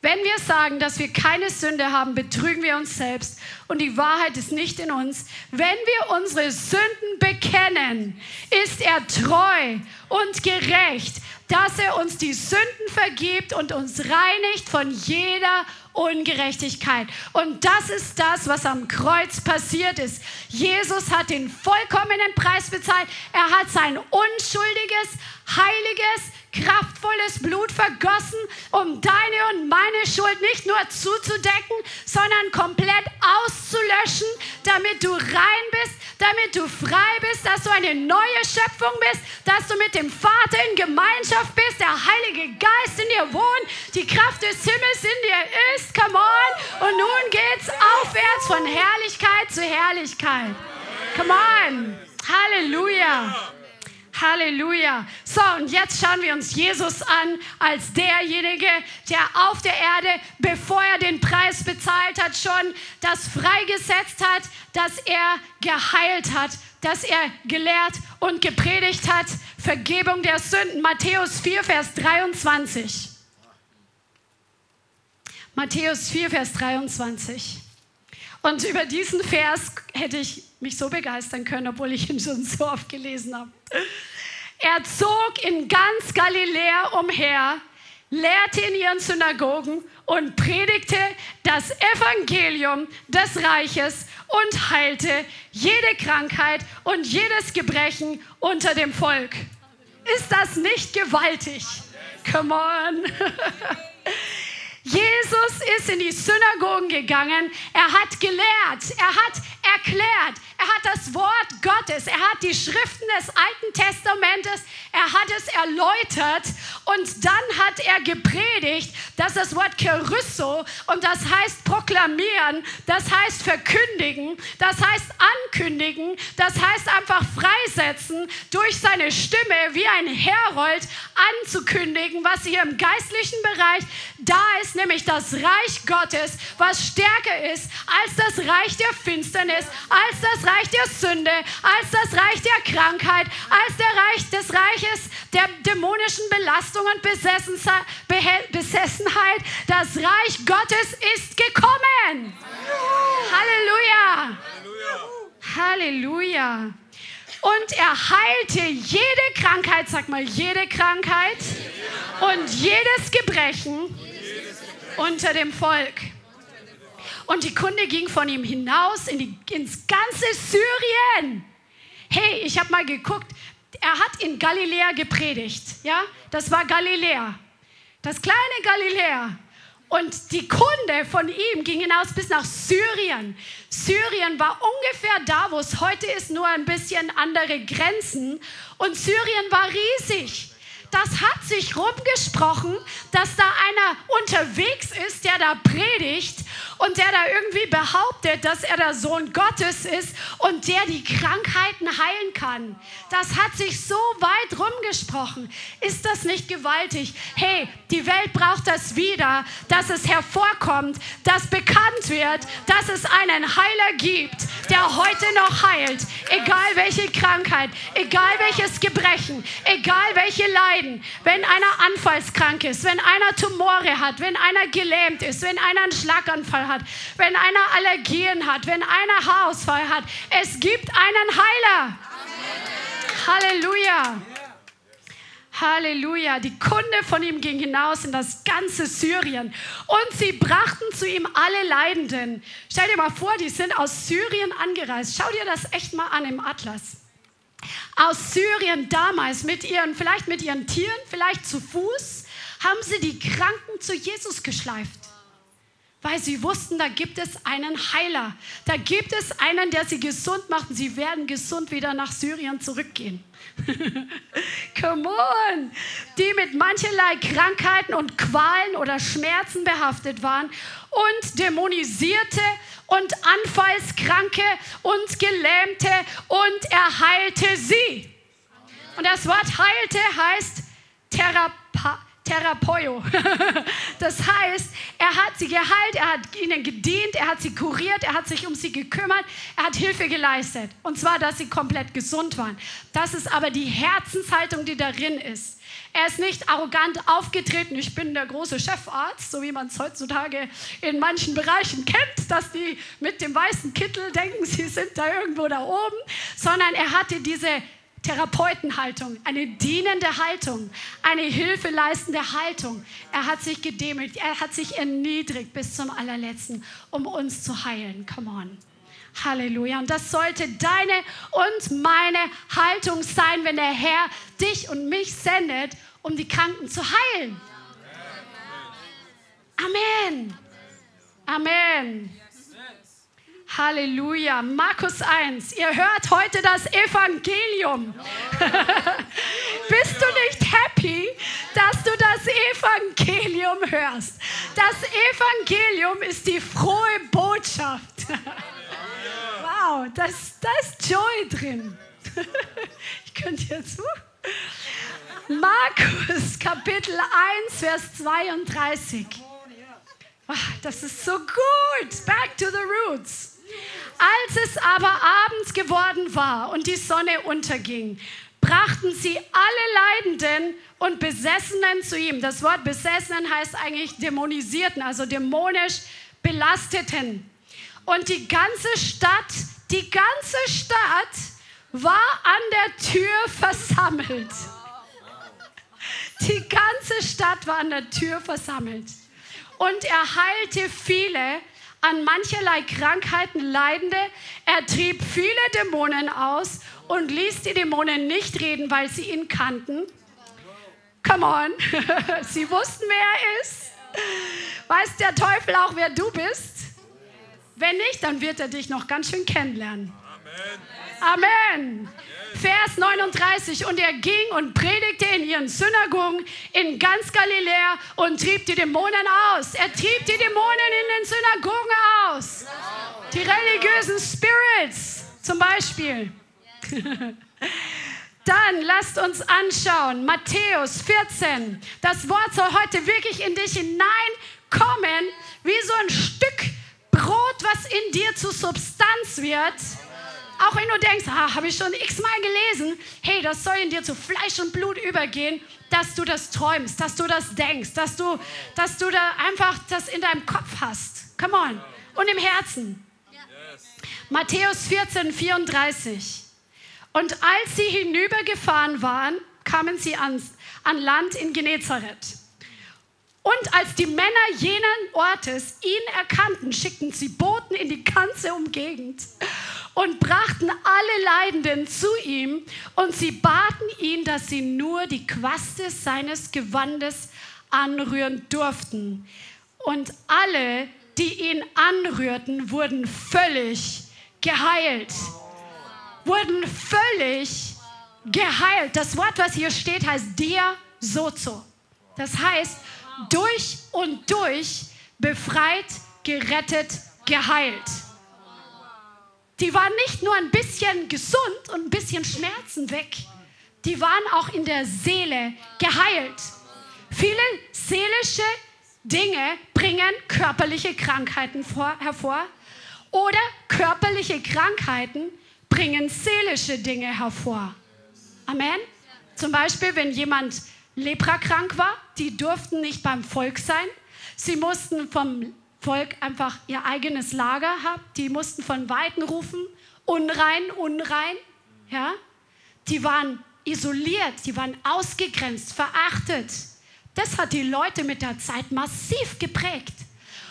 Wenn wir sagen, dass wir keine Sünde haben, betrügen wir uns selbst und die Wahrheit ist nicht in uns. Wenn wir unsere Sünden bekennen, ist er treu und gerecht, dass er uns die Sünden vergibt und uns reinigt von jeder Ungerechtigkeit. Und das ist das, was am Kreuz passiert ist. Jesus hat den vollkommenen Preis bezahlt. Er hat sein unschuldiges, heiliges, kraftvolles Blut vergossen, um deine und meine Schuld nicht nur zuzudecken, sondern komplett auszulöschen, damit du rein bist, damit du frei bist, dass du eine neue Schöpfung bist, dass du mit dem Vater in Gemeinschaft bist, der Heilige Geist in dir wohnt, die Kraft des Himmels in dir ist. Come on. Und nun geht's aufwärts von Herrlichkeit zu Herrlichkeit. Come on. Halleluja. Halleluja. So, und jetzt schauen wir uns Jesus an als derjenige, der auf der Erde, bevor er den Preis bezahlt hat, schon das freigesetzt hat, dass er geheilt hat, dass er gelehrt und gepredigt hat. Vergebung der Sünden. Matthäus 4, Vers 23. Matthäus 4, Vers 23. Und über diesen Vers hätte ich mich so begeistern können, obwohl ich ihn schon so oft gelesen habe. Er zog in ganz Galiläa umher, lehrte in ihren Synagogen und predigte das Evangelium des Reiches und heilte jede Krankheit und jedes Gebrechen unter dem Volk. Ist das nicht gewaltig? Come on. (laughs) Jesus ist in die Synagogen gegangen, er hat gelehrt, er hat erklärt, er hat das Wort Gottes, er hat die Schriften des Alten Testamentes, er hat es erläutert. Und dann hat er gepredigt, dass das Wort Kerusso und das heißt proklamieren, das heißt verkündigen, das heißt ankündigen, das heißt einfach freisetzen, durch seine Stimme wie ein Herold anzukündigen, was hier im geistlichen Bereich da ist, nämlich das Reich Gottes, was stärker ist als das Reich der Finsternis, als das Reich der Sünde, als das Reich der Krankheit, als der Reich des Reiches der dämonischen Belastung und Besessenheit. Das Reich Gottes ist gekommen. Halleluja. Halleluja. Und er heilte jede Krankheit, sag mal, jede Krankheit und jedes Gebrechen unter dem Volk. Und die Kunde ging von ihm hinaus in die, ins ganze Syrien. Hey, ich habe mal geguckt, er hat in Galiläa gepredigt. Ja, das war Galiläa. Das kleine Galiläa. Und die Kunde von ihm ging hinaus bis nach Syrien. Syrien war ungefähr da, wo es heute ist, nur ein bisschen andere Grenzen. Und Syrien war riesig das hat sich rumgesprochen, dass da einer unterwegs ist, der da predigt und der da irgendwie behauptet, dass er der Sohn Gottes ist und der die Krankheiten heilen kann. Das hat sich so weit rumgesprochen. Ist das nicht gewaltig? Hey, die Welt braucht das wieder, dass es hervorkommt, dass bekannt wird, dass es einen Heiler gibt, der heute noch heilt. Egal welche Krankheit, egal welches Gebrechen, egal welche Leiden. Wenn einer anfallskrank ist, wenn einer Tumore hat, wenn einer gelähmt ist, wenn einer einen Schlaganfall hat, wenn einer Allergien hat, wenn einer Haarausfall hat. Es gibt einen Heiler. Amen. Halleluja. Halleluja. Die Kunde von ihm ging hinaus in das ganze Syrien und sie brachten zu ihm alle Leidenden. Stell dir mal vor, die sind aus Syrien angereist. Schau dir das echt mal an im Atlas. Aus Syrien damals mit ihren, vielleicht mit ihren Tieren, vielleicht zu Fuß, haben sie die Kranken zu Jesus geschleift weil sie wussten, da gibt es einen Heiler. Da gibt es einen, der sie gesund macht und sie werden gesund wieder nach Syrien zurückgehen. (laughs) Come on! Die mit mancherlei Krankheiten und Qualen oder Schmerzen behaftet waren und dämonisierte und Anfallskranke und Gelähmte und er heilte sie. Und das Wort heilte heißt Therapeut. Therapeut. (laughs) Das heißt, er hat sie geheilt, er hat ihnen gedient, er hat sie kuriert, er hat sich um sie gekümmert, er hat Hilfe geleistet. Und zwar, dass sie komplett gesund waren. Das ist aber die Herzenshaltung, die darin ist. Er ist nicht arrogant aufgetreten, ich bin der große Chefarzt, so wie man es heutzutage in manchen Bereichen kennt, dass die mit dem weißen Kittel denken, sie sind da irgendwo da oben, sondern er hatte diese Therapeutenhaltung, eine dienende Haltung, eine hilfeleistende Haltung. Er hat sich gedemütigt, er hat sich erniedrigt bis zum allerletzten, um uns zu heilen. Come on. Halleluja. Und das sollte deine und meine Haltung sein, wenn der Herr dich und mich sendet, um die Kranken zu heilen. Amen. Amen. Halleluja. Markus 1. Ihr hört heute das Evangelium. (laughs) Bist du nicht happy, dass du das Evangelium hörst? Das Evangelium ist die frohe Botschaft. (laughs) wow, da ist, Joy drin. (laughs) ich könnte jetzt. Markus Kapitel 1, Vers 32. das ist so gut. Back to the roots. Als es aber abends geworden war und die Sonne unterging, brachten sie alle Leidenden und Besessenen zu ihm. Das Wort Besessenen heißt eigentlich dämonisierten, also dämonisch belasteten. Und die ganze Stadt, die ganze Stadt war an der Tür versammelt. Die ganze Stadt war an der Tür versammelt. Und er heilte viele, an mancherlei Krankheiten leidende. Er trieb viele Dämonen aus und ließ die Dämonen nicht reden, weil sie ihn kannten. Come on, (laughs) sie wussten, wer er ist. Weiß der Teufel auch, wer du bist? Wenn nicht, dann wird er dich noch ganz schön kennenlernen. Amen. Vers 39. Und er ging und predigte in ihren Synagogen in ganz Galiläa und trieb die Dämonen aus. Er trieb die Dämonen in den Synagogen aus. Die religiösen Spirits zum Beispiel. (laughs) Dann lasst uns anschauen, Matthäus 14. Das Wort soll heute wirklich in dich hineinkommen, wie so ein Stück Brot, was in dir zu Substanz wird. Auch wenn du denkst, ah, habe ich schon x-mal gelesen, hey, das soll in dir zu Fleisch und Blut übergehen, dass du das träumst, dass du das denkst, dass du, dass du da einfach das in deinem Kopf hast. Come on. Und im Herzen. Matthäus 14, 34. Und als sie hinübergefahren waren, kamen sie ans, an Land in Genezareth. Und als die Männer jenen Ortes ihn erkannten, schickten sie Boten in die ganze Umgegend und brachten alle Leidenden zu ihm und sie baten ihn, dass sie nur die Quaste seines Gewandes anrühren durften. Und alle, die ihn anrührten, wurden völlig geheilt. Wurden völlig geheilt. Das Wort, was hier steht, heißt dia sozo. Das heißt, durch und durch befreit, gerettet, geheilt. Die waren nicht nur ein bisschen gesund und ein bisschen Schmerzen weg, die waren auch in der Seele geheilt. Viele seelische Dinge bringen körperliche Krankheiten vor, hervor oder körperliche Krankheiten bringen seelische Dinge hervor. Amen. Zum Beispiel, wenn jemand leprakrank war, die durften nicht beim Volk sein. Sie mussten vom Volk einfach ihr eigenes Lager haben. Die mussten von Weiten rufen, unrein, unrein. Ja? Die waren isoliert, die waren ausgegrenzt, verachtet. Das hat die Leute mit der Zeit massiv geprägt.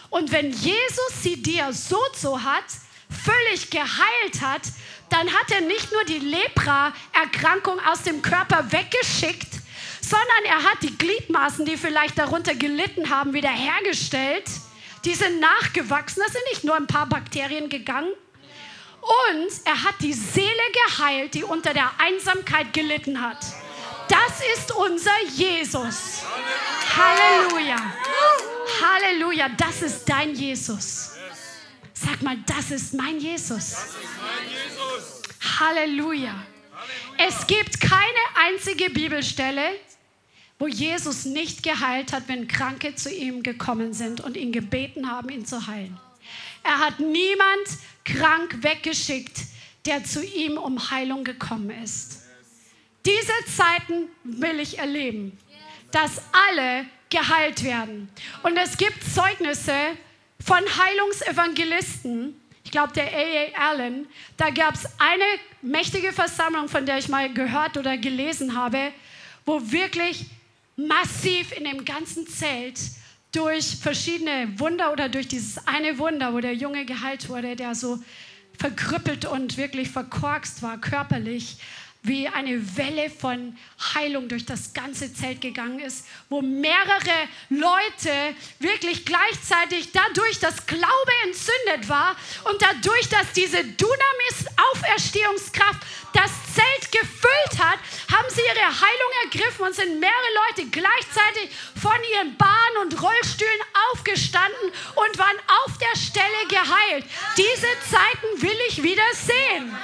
Und wenn Jesus sie dir so so hat, völlig geheilt hat, dann hat er nicht nur die Lepra-Erkrankung aus dem Körper weggeschickt, sondern er hat die Gliedmaßen, die vielleicht darunter gelitten haben, wiederhergestellt. Die sind nachgewachsen, da sind nicht nur ein paar Bakterien gegangen. Und er hat die Seele geheilt, die unter der Einsamkeit gelitten hat. Das ist unser Jesus. Halleluja. Halleluja, das ist dein Jesus. Sag mal, das ist mein Jesus. Halleluja. Es gibt keine einzige Bibelstelle, wo Jesus nicht geheilt hat, wenn Kranke zu ihm gekommen sind und ihn gebeten haben, ihn zu heilen. Er hat niemand krank weggeschickt, der zu ihm um Heilung gekommen ist. Diese Zeiten will ich erleben, dass alle geheilt werden. Und es gibt Zeugnisse von Heilungsevangelisten. Ich glaube, der A.A. Allen, da gab es eine mächtige Versammlung, von der ich mal gehört oder gelesen habe, wo wirklich massiv in dem ganzen Zelt durch verschiedene Wunder oder durch dieses eine Wunder, wo der Junge geheilt wurde, der so verkrüppelt und wirklich verkorkst war körperlich, wie eine Welle von Heilung durch das ganze Zelt gegangen ist, wo mehrere Leute wirklich gleichzeitig dadurch, dass Glaube entzündet war und dadurch, dass diese Dunamis-Auferstehungskraft das Zelt gefüllt hat, haben sie ihre Heilung ergriffen und sind mehrere Leute gleichzeitig von ihren Bahnen und Rollstühlen aufgestanden und waren auf der Stelle geheilt. Diese Zeiten will ich wieder sehen.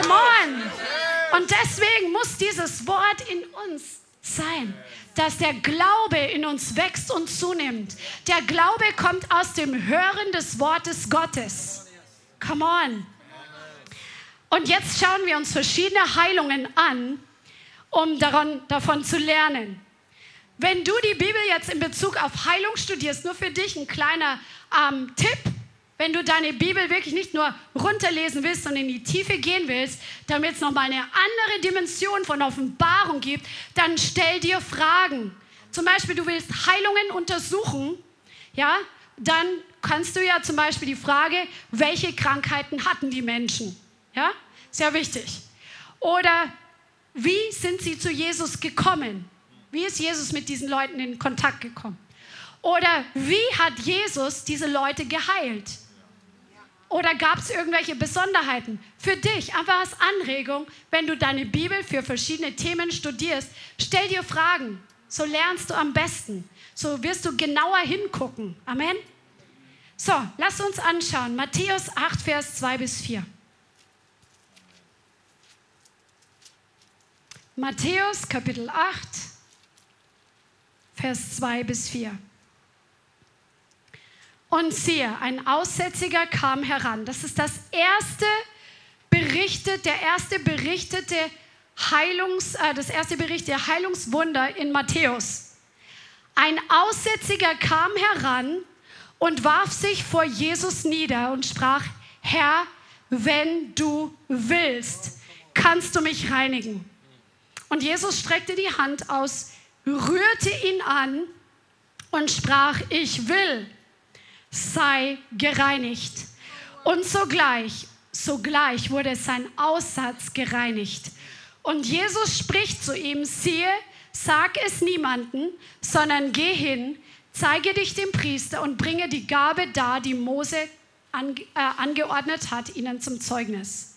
Come on. Und deswegen muss dieses Wort in uns sein, dass der Glaube in uns wächst und zunimmt. Der Glaube kommt aus dem Hören des Wortes Gottes. Come on. Und jetzt schauen wir uns verschiedene Heilungen an, um daran, davon zu lernen. Wenn du die Bibel jetzt in Bezug auf Heilung studierst, nur für dich ein kleiner ähm, Tipp, wenn du deine Bibel wirklich nicht nur runterlesen willst, sondern in die Tiefe gehen willst, damit es nochmal eine andere Dimension von Offenbarung gibt, dann stell dir Fragen. Zum Beispiel, du willst Heilungen untersuchen, ja, dann kannst du ja zum Beispiel die Frage, welche Krankheiten hatten die Menschen? Ja, sehr wichtig. Oder wie sind sie zu Jesus gekommen? Wie ist Jesus mit diesen Leuten in Kontakt gekommen? Oder wie hat Jesus diese Leute geheilt? Oder gab es irgendwelche Besonderheiten? Für dich, einfach als Anregung, wenn du deine Bibel für verschiedene Themen studierst, stell dir Fragen. So lernst du am besten. So wirst du genauer hingucken. Amen. So, lass uns anschauen. Matthäus 8, Vers 2 bis 4. Matthäus Kapitel 8, Vers 2 bis 4. Und siehe, ein Aussätziger kam heran. Das ist das erste berichtet, der erste berichtete Heilungs, äh, das erste berichtete Heilungswunder in Matthäus. Ein Aussätziger kam heran und warf sich vor Jesus nieder und sprach, Herr, wenn du willst, kannst du mich reinigen. Und Jesus streckte die Hand aus, rührte ihn an und sprach, ich will sei gereinigt. Und sogleich, sogleich wurde sein Aussatz gereinigt. Und Jesus spricht zu ihm, siehe, sag es niemanden, sondern geh hin, zeige dich dem Priester und bringe die Gabe dar, die Mose ange, äh, angeordnet hat, ihnen zum Zeugnis.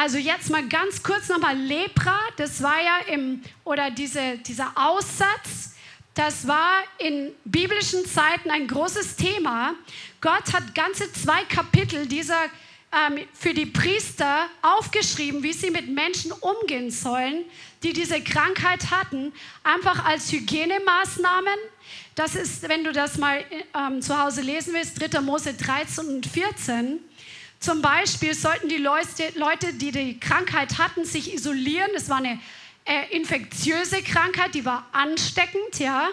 Also jetzt mal ganz kurz nochmal Lepra, das war ja im, oder diese, dieser Aussatz, das war in biblischen Zeiten ein großes Thema. Gott hat ganze zwei Kapitel dieser ähm, für die Priester aufgeschrieben, wie sie mit Menschen umgehen sollen, die diese Krankheit hatten, einfach als Hygienemaßnahmen. Das ist, wenn du das mal ähm, zu Hause lesen willst, 3. Mose 13 und 14. Zum Beispiel sollten die Leute, die die Krankheit hatten, sich isolieren. Es war eine äh, infektiöse Krankheit, die war ansteckend, ja.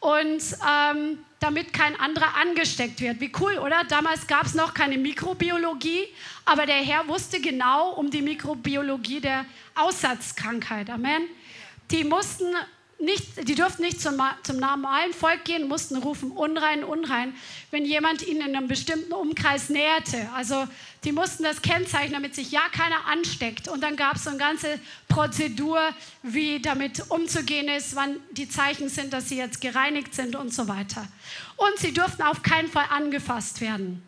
Und ähm, damit kein anderer angesteckt wird. Wie cool, oder? Damals gab es noch keine Mikrobiologie, aber der Herr wusste genau um die Mikrobiologie der Aussatzkrankheit. Amen. Die mussten nicht, die durften nicht zum, zum normalen Volk gehen, mussten rufen, unrein, unrein, wenn jemand ihnen in einem bestimmten Umkreis näherte. Also die mussten das kennzeichnen, damit sich ja keiner ansteckt. Und dann gab es so eine ganze Prozedur, wie damit umzugehen ist, wann die Zeichen sind, dass sie jetzt gereinigt sind und so weiter. Und sie durften auf keinen Fall angefasst werden.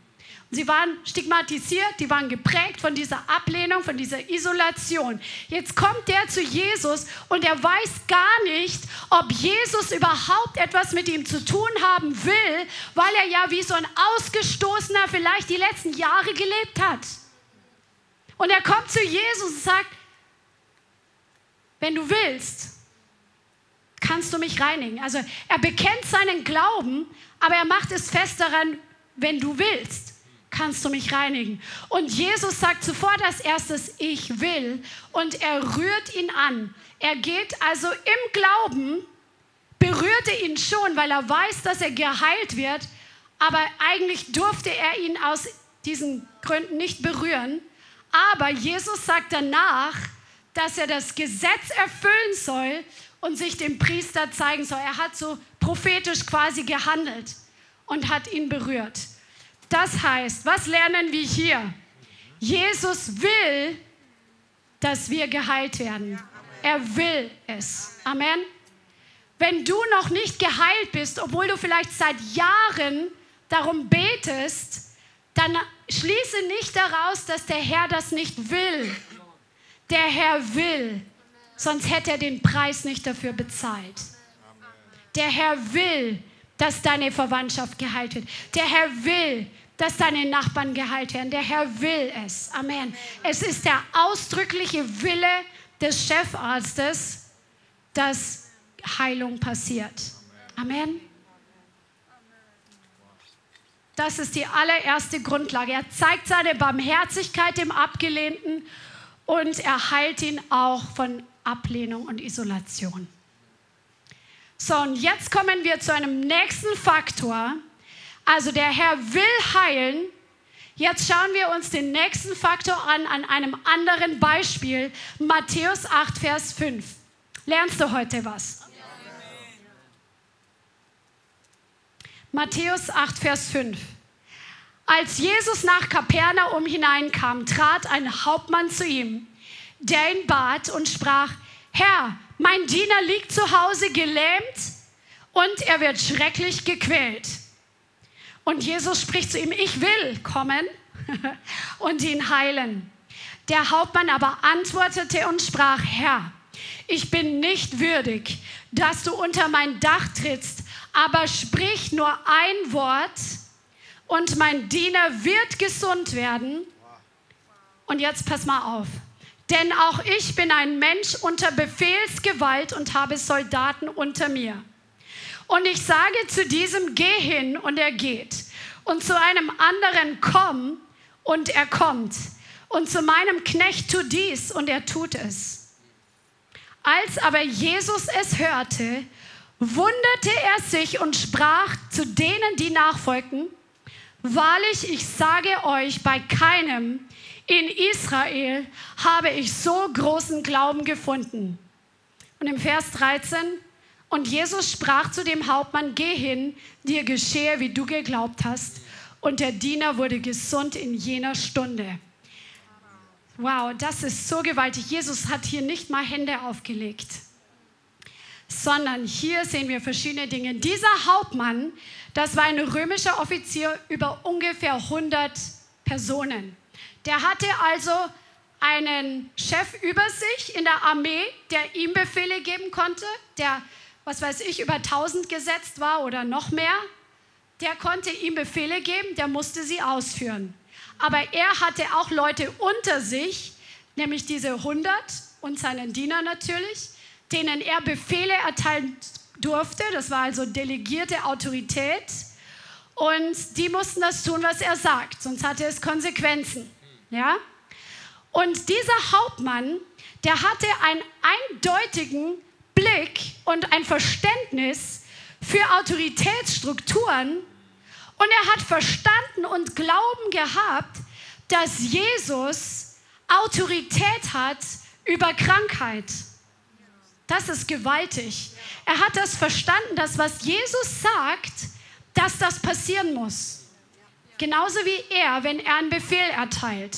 Sie waren stigmatisiert, die waren geprägt von dieser Ablehnung, von dieser Isolation. Jetzt kommt der zu Jesus und er weiß gar nicht, ob Jesus überhaupt etwas mit ihm zu tun haben will, weil er ja wie so ein Ausgestoßener vielleicht die letzten Jahre gelebt hat. Und er kommt zu Jesus und sagt, wenn du willst, kannst du mich reinigen. Also er bekennt seinen Glauben, aber er macht es fest daran, wenn du willst kannst du mich reinigen. Und Jesus sagt sofort als erstes, ich will. Und er rührt ihn an. Er geht also im Glauben, berührt er ihn schon, weil er weiß, dass er geheilt wird. Aber eigentlich durfte er ihn aus diesen Gründen nicht berühren. Aber Jesus sagt danach, dass er das Gesetz erfüllen soll und sich dem Priester zeigen soll. Er hat so prophetisch quasi gehandelt und hat ihn berührt. Das heißt, was lernen wir hier? Jesus will, dass wir geheilt werden. Er will es. Amen. Wenn du noch nicht geheilt bist, obwohl du vielleicht seit Jahren darum betest, dann schließe nicht daraus, dass der Herr das nicht will. Der Herr will, sonst hätte er den Preis nicht dafür bezahlt. Der Herr will, dass deine Verwandtschaft geheilt wird. Der Herr will, dass deine Nachbarn geheilt werden. Der Herr will es. Amen. Es ist der ausdrückliche Wille des Chefarztes, dass Heilung passiert. Amen. Das ist die allererste Grundlage. Er zeigt seine Barmherzigkeit dem Abgelehnten und er heilt ihn auch von Ablehnung und Isolation. So, und jetzt kommen wir zu einem nächsten Faktor, also der Herr will heilen. Jetzt schauen wir uns den nächsten Faktor an, an einem anderen Beispiel. Matthäus 8, Vers 5. Lernst du heute was? Matthäus 8, Vers 5. Als Jesus nach Kapernaum hineinkam, trat ein Hauptmann zu ihm, der ihn bat und sprach, Herr, mein Diener liegt zu Hause gelähmt und er wird schrecklich gequält. Und Jesus spricht zu ihm, ich will kommen (laughs) und ihn heilen. Der Hauptmann aber antwortete und sprach, Herr, ich bin nicht würdig, dass du unter mein Dach trittst, aber sprich nur ein Wort und mein Diener wird gesund werden. Und jetzt pass mal auf. Denn auch ich bin ein Mensch unter Befehlsgewalt und habe Soldaten unter mir. Und ich sage zu diesem, geh hin und er geht. Und zu einem anderen, komm und er kommt. Und zu meinem Knecht, tu dies und er tut es. Als aber Jesus es hörte, wunderte er sich und sprach zu denen, die nachfolgten, Wahrlich, ich sage euch, bei keinem in Israel habe ich so großen Glauben gefunden. Und im Vers 13, und Jesus sprach zu dem Hauptmann, geh hin, dir geschehe, wie du geglaubt hast. Und der Diener wurde gesund in jener Stunde. Wow, das ist so gewaltig. Jesus hat hier nicht mal Hände aufgelegt, sondern hier sehen wir verschiedene Dinge. Dieser Hauptmann, das war ein römischer Offizier über ungefähr 100 Personen. Der hatte also einen Chef über sich in der Armee, der ihm Befehle geben konnte, der, was weiß ich, über 1000 gesetzt war oder noch mehr. Der konnte ihm Befehle geben, der musste sie ausführen. Aber er hatte auch Leute unter sich, nämlich diese 100 und seinen Diener natürlich, denen er Befehle erteilen durfte. Das war also delegierte Autorität. Und die mussten das tun, was er sagt, sonst hatte es Konsequenzen. Ja? Und dieser Hauptmann, der hatte einen eindeutigen Blick und ein Verständnis für Autoritätsstrukturen und er hat verstanden und Glauben gehabt, dass Jesus Autorität hat über Krankheit. Das ist gewaltig. Er hat das verstanden, dass was Jesus sagt, dass das passieren muss. Genauso wie er, wenn er einen Befehl erteilt.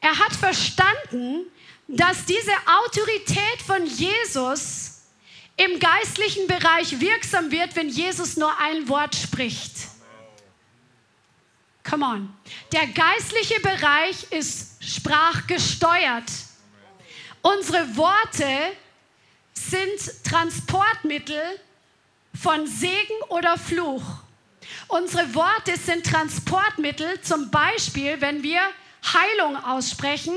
Er hat verstanden, dass diese Autorität von Jesus im geistlichen Bereich wirksam wird, wenn Jesus nur ein Wort spricht. Come on. Der geistliche Bereich ist sprachgesteuert. Unsere Worte sind Transportmittel von Segen oder Fluch. Unsere Worte sind Transportmittel, zum Beispiel, wenn wir Heilung aussprechen,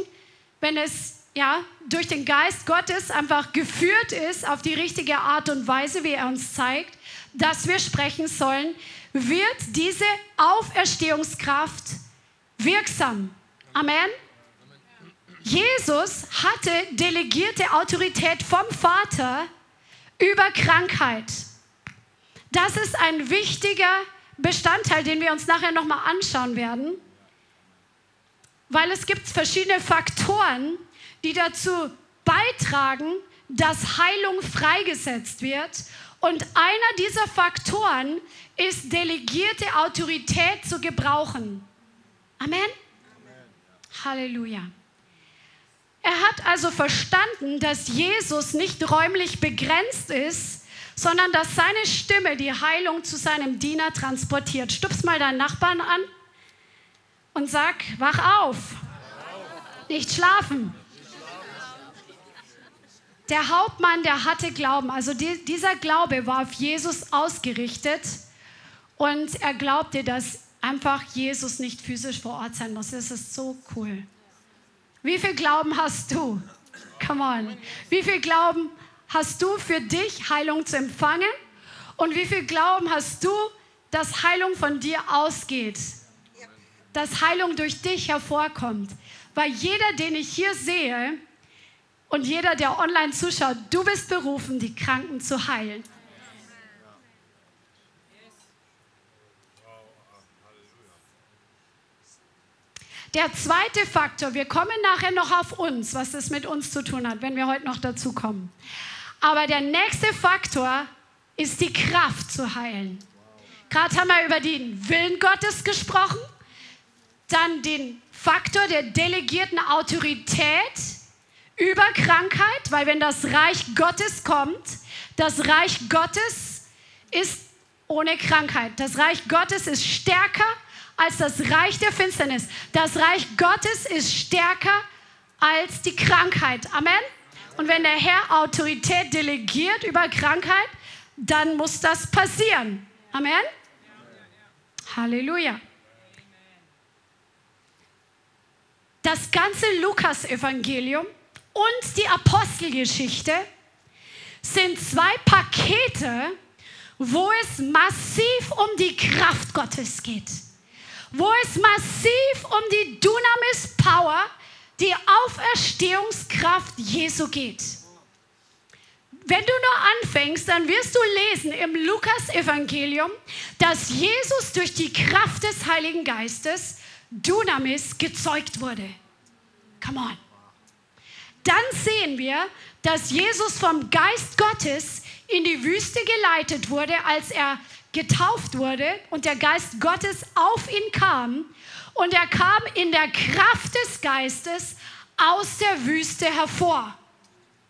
wenn es ja, durch den Geist Gottes einfach geführt ist auf die richtige Art und Weise, wie er uns zeigt, dass wir sprechen sollen, wird diese Auferstehungskraft wirksam. Amen. Jesus hatte delegierte Autorität vom Vater über Krankheit. Das ist ein wichtiger Bestandteil, den wir uns nachher nochmal anschauen werden, weil es gibt verschiedene Faktoren, die dazu beitragen, dass Heilung freigesetzt wird. Und einer dieser Faktoren ist delegierte Autorität zu gebrauchen. Amen. Amen. Halleluja. Er hat also verstanden, dass Jesus nicht räumlich begrenzt ist, sondern dass seine Stimme die Heilung zu seinem Diener transportiert. Stups mal deinen Nachbarn an und sag, wach auf. Nicht schlafen. Der Hauptmann, der hatte Glauben. Also die, dieser Glaube war auf Jesus ausgerichtet und er glaubte, dass einfach Jesus nicht physisch vor Ort sein muss. Das ist so cool. Wie viel Glauben hast du? Come on. Wie viel Glauben hast du für dich, Heilung zu empfangen? Und wie viel Glauben hast du, dass Heilung von dir ausgeht? Dass Heilung durch dich hervorkommt? Weil jeder, den ich hier sehe, und jeder, der online zuschaut, du bist berufen, die Kranken zu heilen. Der zweite Faktor, wir kommen nachher noch auf uns, was das mit uns zu tun hat, wenn wir heute noch dazu kommen. Aber der nächste Faktor ist die Kraft zu heilen. Gerade haben wir über den Willen Gottes gesprochen, dann den Faktor der delegierten Autorität, über Krankheit, weil wenn das Reich Gottes kommt, das Reich Gottes ist ohne Krankheit. Das Reich Gottes ist stärker als das Reich der Finsternis. Das Reich Gottes ist stärker als die Krankheit. Amen. Und wenn der Herr Autorität delegiert über Krankheit, dann muss das passieren. Amen. Halleluja. Das ganze Lukas-Evangelium und die Apostelgeschichte sind zwei Pakete, wo es massiv um die Kraft Gottes geht, wo es massiv um die Dunamis Power, die Auferstehungskraft Jesu geht. Wenn du nur anfängst, dann wirst du lesen im Lukas-Evangelium, dass Jesus durch die Kraft des Heiligen Geistes, Dunamis, gezeugt wurde. Come on. Dann sehen wir, dass Jesus vom Geist Gottes in die Wüste geleitet wurde, als er getauft wurde und der Geist Gottes auf ihn kam. Und er kam in der Kraft des Geistes aus der Wüste hervor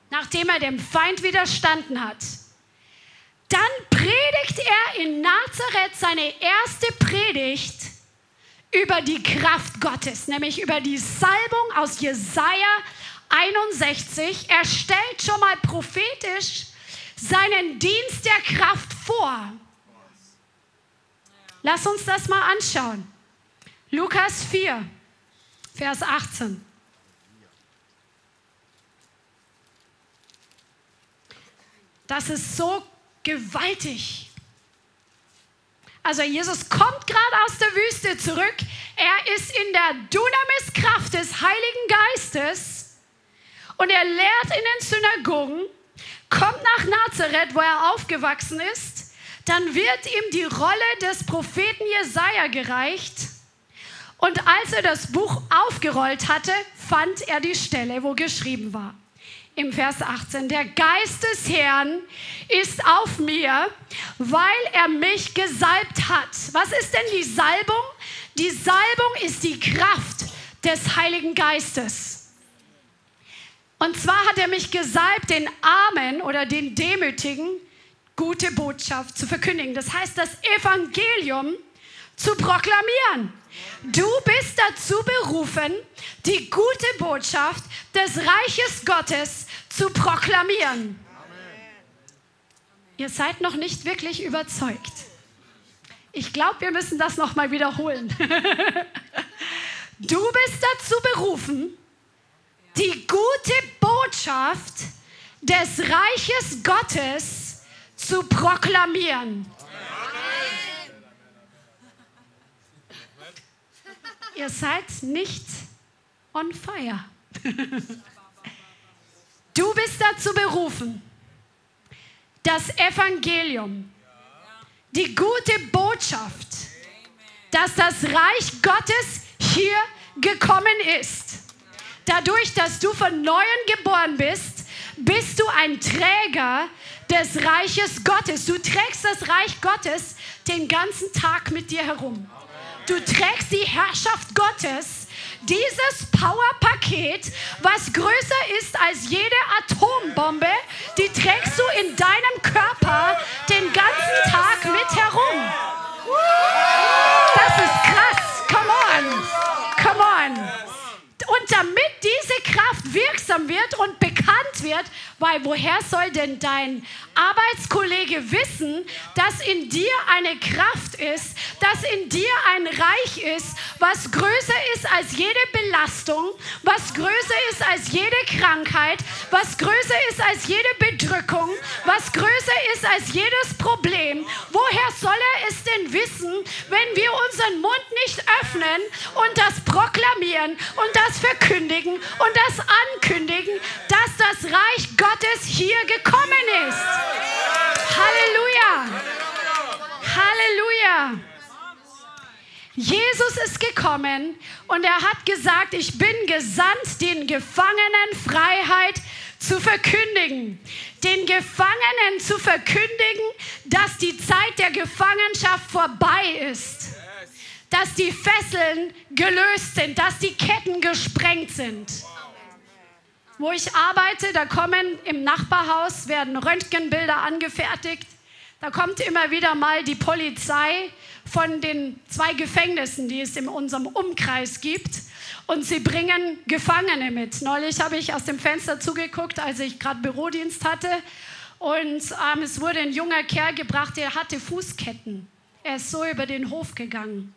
nachdem er dem Feind widerstanden hat. Dann predigt er in Nazareth seine erste Predigt über die Kraft Gottes, nämlich über die Salbung aus Jesaja 61. Er stellt schon mal prophetisch seinen Dienst der Kraft vor. Lass uns das mal anschauen. Lukas 4, Vers 18. Das ist so gewaltig. Also Jesus kommt gerade aus der Wüste zurück. Er ist in der Dunamis-Kraft des Heiligen Geistes und er lehrt in den Synagogen, kommt nach Nazareth, wo er aufgewachsen ist. Dann wird ihm die Rolle des Propheten Jesaja gereicht. Und als er das Buch aufgerollt hatte, fand er die Stelle, wo geschrieben war im Vers 18, der Geist des Herrn ist auf mir, weil er mich gesalbt hat. Was ist denn die Salbung? Die Salbung ist die Kraft des Heiligen Geistes. Und zwar hat er mich gesalbt, den Armen oder den Demütigen gute Botschaft zu verkündigen. Das heißt, das Evangelium zu proklamieren. Du bist dazu berufen, die gute Botschaft des Reiches Gottes zu proklamieren. Ihr seid noch nicht wirklich überzeugt. Ich glaube, wir müssen das noch mal wiederholen. (laughs) du bist dazu berufen, die gute Botschaft des Reiches Gottes zu proklamieren. Ihr seid nicht on fire. Du bist dazu berufen, das Evangelium, die gute Botschaft, dass das Reich Gottes hier gekommen ist. Dadurch, dass du von neuem geboren bist, bist du ein Träger des Reiches Gottes. Du trägst das Reich Gottes den ganzen Tag mit dir herum. Du trägst die Herrschaft Gottes dieses Powerpaket, was größer ist als jede Atombombe, die trägst du in deinem Körper den ganzen Tag mit herum. Das ist damit diese Kraft wirksam wird und bekannt wird, weil woher soll denn dein Arbeitskollege wissen, dass in dir eine Kraft ist, dass in dir ein Reich ist, was größer ist als jede Belastung, was größer ist als jede Krankheit, was größer ist als jede Bedrückung, was größer ist als jedes Problem. Woher soll er es denn wissen, wenn wir unseren Mund nicht öffnen und das proklamieren und das verkündigen und das ankündigen, dass das Reich Gottes hier gekommen ist? Halleluja! Halleluja! Jesus ist gekommen und er hat gesagt, ich bin gesandt, den Gefangenen Freiheit zu verkündigen. Den Gefangenen zu verkündigen, dass die Zeit der Gefangenschaft vorbei ist. Dass die Fesseln gelöst sind, dass die Ketten gesprengt sind. Wo ich arbeite, da kommen im Nachbarhaus, werden Röntgenbilder angefertigt. Da kommt immer wieder mal die Polizei von den zwei Gefängnissen, die es in unserem Umkreis gibt. Und sie bringen Gefangene mit. Neulich habe ich aus dem Fenster zugeguckt, als ich gerade Bürodienst hatte. Und ähm, es wurde ein junger Kerl gebracht, der hatte Fußketten. Er ist so über den Hof gegangen.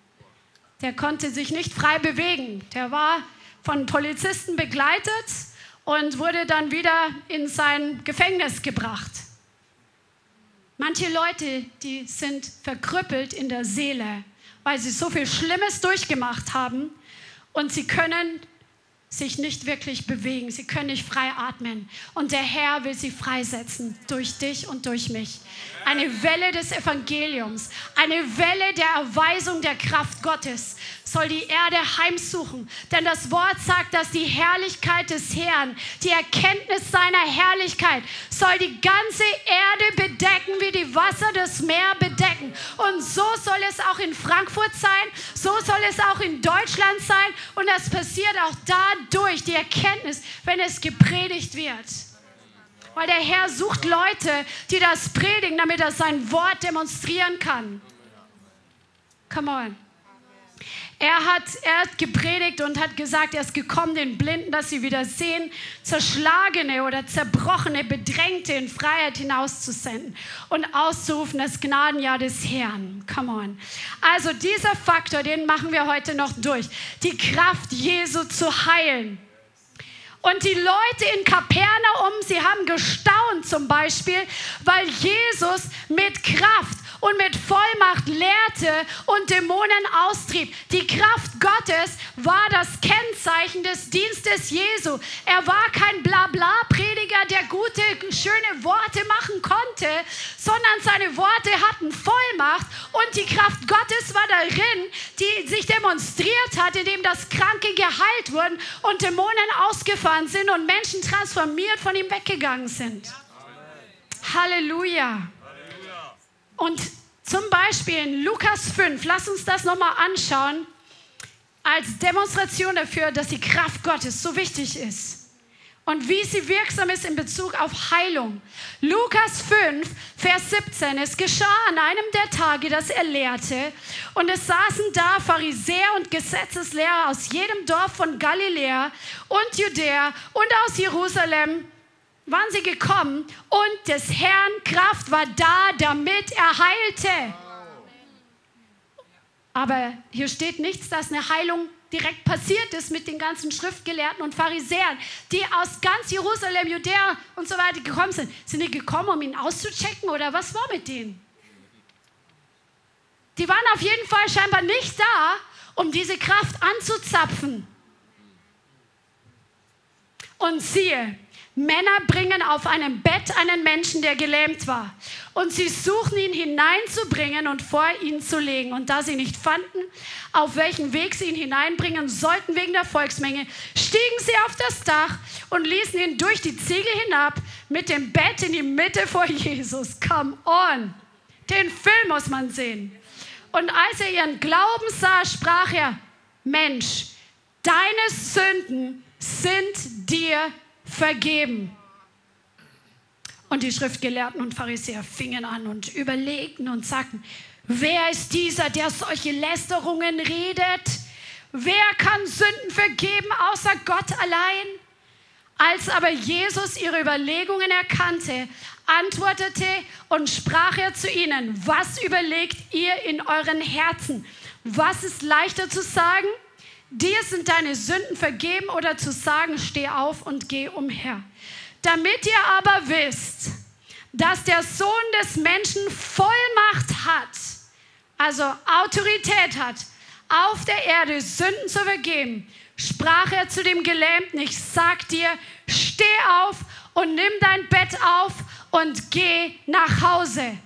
Der konnte sich nicht frei bewegen. Der war von Polizisten begleitet und wurde dann wieder in sein Gefängnis gebracht. Manche Leute, die sind verkrüppelt in der Seele, weil sie so viel Schlimmes durchgemacht haben und sie können sich nicht wirklich bewegen. Sie können nicht frei atmen. Und der Herr will sie freisetzen durch dich und durch mich. Eine Welle des Evangeliums, eine Welle der Erweisung der Kraft Gottes soll die Erde heimsuchen. Denn das Wort sagt, dass die Herrlichkeit des Herrn, die Erkenntnis seiner Herrlichkeit, soll die ganze Erde bedecken, wie die Wasser das Meer bedecken. Und so soll es auch in Frankfurt sein, so soll es auch in Deutschland sein. Und das passiert auch dadurch, die Erkenntnis, wenn es gepredigt wird. Weil der Herr sucht Leute, die das predigen, damit er sein Wort demonstrieren kann. Come on. Er hat, er hat gepredigt und hat gesagt, er ist gekommen, den Blinden, dass sie wieder sehen, zerschlagene oder zerbrochene, bedrängte in Freiheit hinauszusenden und auszurufen, das Gnadenjahr des Herrn. Come on. Also dieser Faktor, den machen wir heute noch durch. Die Kraft Jesu zu heilen. Und die Leute in Kapernaum, sie haben gestaunt zum Beispiel, weil Jesus mit Kraft und mit Vollmacht lehrte und Dämonen austrieb. Die Kraft Gottes war das Kennzeichen des Dienstes Jesu. Er war kein Blabla-Prediger, der gute, schöne Worte machen konnte, sondern seine Worte hatten Vollmacht und die Kraft Gottes war darin, die sich demonstriert hat, indem das Kranke geheilt wurden und Dämonen ausgefahren sind und Menschen transformiert von ihm weggegangen sind. Halleluja. Und zum Beispiel in Lukas 5, lass uns das nochmal anschauen, als Demonstration dafür, dass die Kraft Gottes so wichtig ist und wie sie wirksam ist in Bezug auf Heilung. Lukas 5, Vers 17. Es geschah an einem der Tage, dass er lehrte, und es saßen da Pharisäer und Gesetzeslehrer aus jedem Dorf von Galiläa und Judäa und aus Jerusalem waren sie gekommen und des Herrn Kraft war da, damit er heilte. Aber hier steht nichts, dass eine Heilung direkt passiert ist mit den ganzen Schriftgelehrten und Pharisäern, die aus ganz Jerusalem, Judäa und so weiter gekommen sind. Sind die gekommen, um ihn auszuchecken oder was war mit denen? Die waren auf jeden Fall scheinbar nicht da, um diese Kraft anzuzapfen. Und siehe, Männer bringen auf einem Bett einen Menschen, der gelähmt war. Und sie suchen ihn hineinzubringen und vor ihn zu legen. Und da sie nicht fanden, auf welchen Weg sie ihn hineinbringen sollten wegen der Volksmenge, stiegen sie auf das Dach und ließen ihn durch die Ziegel hinab mit dem Bett in die Mitte vor Jesus. Come on! Den Film muss man sehen. Und als er ihren Glauben sah, sprach er, Mensch, deine Sünden sind dir vergeben. Und die Schriftgelehrten und Pharisäer fingen an und überlegten und sagten, wer ist dieser, der solche Lästerungen redet? Wer kann Sünden vergeben außer Gott allein? Als aber Jesus ihre Überlegungen erkannte, antwortete und sprach er zu ihnen, was überlegt ihr in euren Herzen? Was ist leichter zu sagen? Dir sind deine Sünden vergeben oder zu sagen, steh auf und geh umher. Damit ihr aber wisst, dass der Sohn des Menschen Vollmacht hat, also Autorität hat, auf der Erde Sünden zu vergeben, sprach er zu dem Gelähmten, ich sag dir, steh auf und nimm dein Bett auf und geh nach Hause.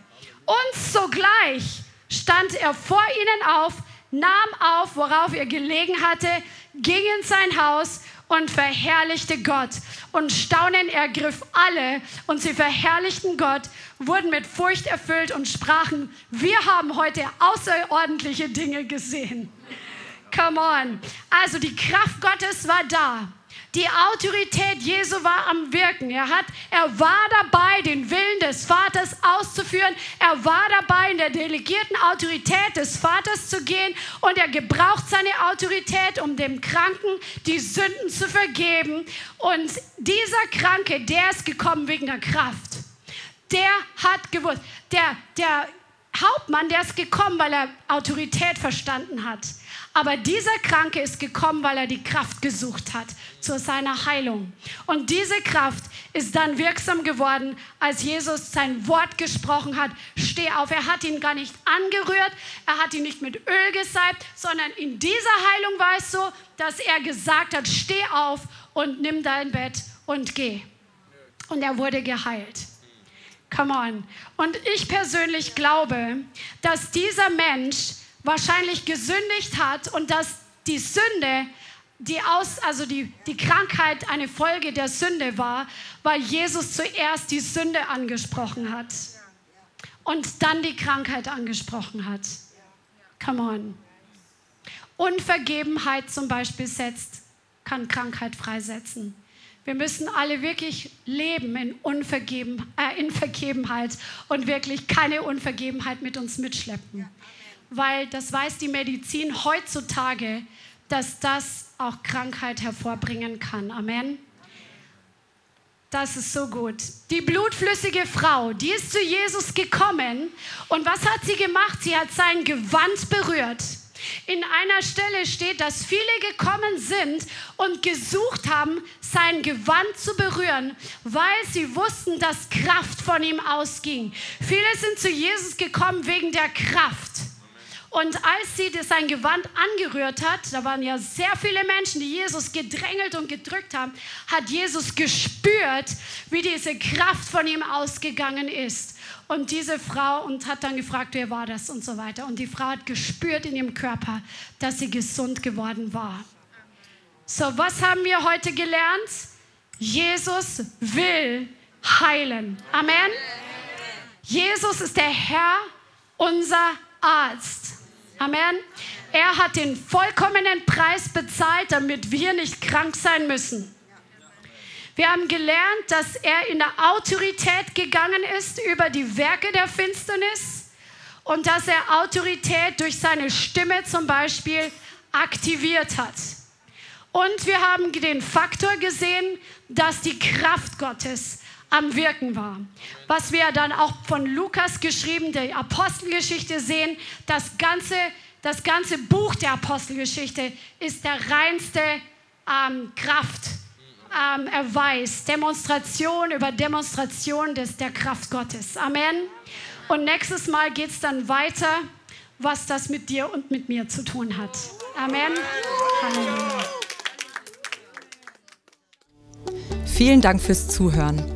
Und sogleich stand er vor ihnen auf, nahm auf, worauf er gelegen hatte, ging in sein Haus und verherrlichte Gott. Und Staunen ergriff alle und sie verherrlichten Gott, wurden mit Furcht erfüllt und sprachen, wir haben heute außerordentliche Dinge gesehen. Come on. Also die Kraft Gottes war da. Die Autorität Jesu war am Wirken. Er, hat, er war dabei, den Willen des Vaters auszuführen. Er war dabei, in der delegierten Autorität des Vaters zu gehen. Und er gebraucht seine Autorität, um dem Kranken die Sünden zu vergeben. Und dieser Kranke, der ist gekommen wegen der Kraft. Der hat gewusst, der, der Hauptmann, der ist gekommen, weil er Autorität verstanden hat. Aber dieser Kranke ist gekommen, weil er die Kraft gesucht hat zu seiner Heilung. Und diese Kraft ist dann wirksam geworden, als Jesus sein Wort gesprochen hat. Steh auf. Er hat ihn gar nicht angerührt, er hat ihn nicht mit Öl gesalbt, sondern in dieser Heilung war es so, dass er gesagt hat, steh auf und nimm dein Bett und geh. Und er wurde geheilt. Come on. Und ich persönlich glaube, dass dieser Mensch wahrscheinlich gesündigt hat und dass die Sünde, die aus, also die, die Krankheit eine Folge der Sünde war, weil Jesus zuerst die Sünde angesprochen hat und dann die Krankheit angesprochen hat. Come on. Unvergebenheit zum Beispiel setzt, kann Krankheit freisetzen. Wir müssen alle wirklich leben in, Unvergeben, äh, in Vergebenheit und wirklich keine Unvergebenheit mit uns mitschleppen. Weil das weiß die Medizin heutzutage, dass das auch Krankheit hervorbringen kann. Amen. Das ist so gut. Die blutflüssige Frau, die ist zu Jesus gekommen und was hat sie gemacht? Sie hat sein Gewand berührt. In einer Stelle steht, dass viele gekommen sind und gesucht haben, sein Gewand zu berühren, weil sie wussten, dass Kraft von ihm ausging. Viele sind zu Jesus gekommen wegen der Kraft. Und als sie sein Gewand angerührt hat, da waren ja sehr viele Menschen, die Jesus gedrängelt und gedrückt haben, hat Jesus gespürt, wie diese Kraft von ihm ausgegangen ist. Und diese Frau und hat dann gefragt, wer war das und so weiter. Und die Frau hat gespürt in ihrem Körper, dass sie gesund geworden war. So, was haben wir heute gelernt? Jesus will heilen. Amen. Jesus ist der Herr, unser Arzt. Amen. Er hat den vollkommenen Preis bezahlt, damit wir nicht krank sein müssen. Wir haben gelernt, dass er in der Autorität gegangen ist über die Werke der Finsternis und dass er Autorität durch seine Stimme zum Beispiel aktiviert hat. Und wir haben den Faktor gesehen, dass die Kraft Gottes am Wirken war. Was wir dann auch von Lukas geschrieben, der Apostelgeschichte sehen, das ganze, das ganze Buch der Apostelgeschichte ist der reinste ähm, Kraft ähm, erweist. Demonstration über Demonstration des, der Kraft Gottes. Amen. Und nächstes Mal geht es dann weiter, was das mit dir und mit mir zu tun hat. Amen. Halleluja. Vielen Dank fürs Zuhören.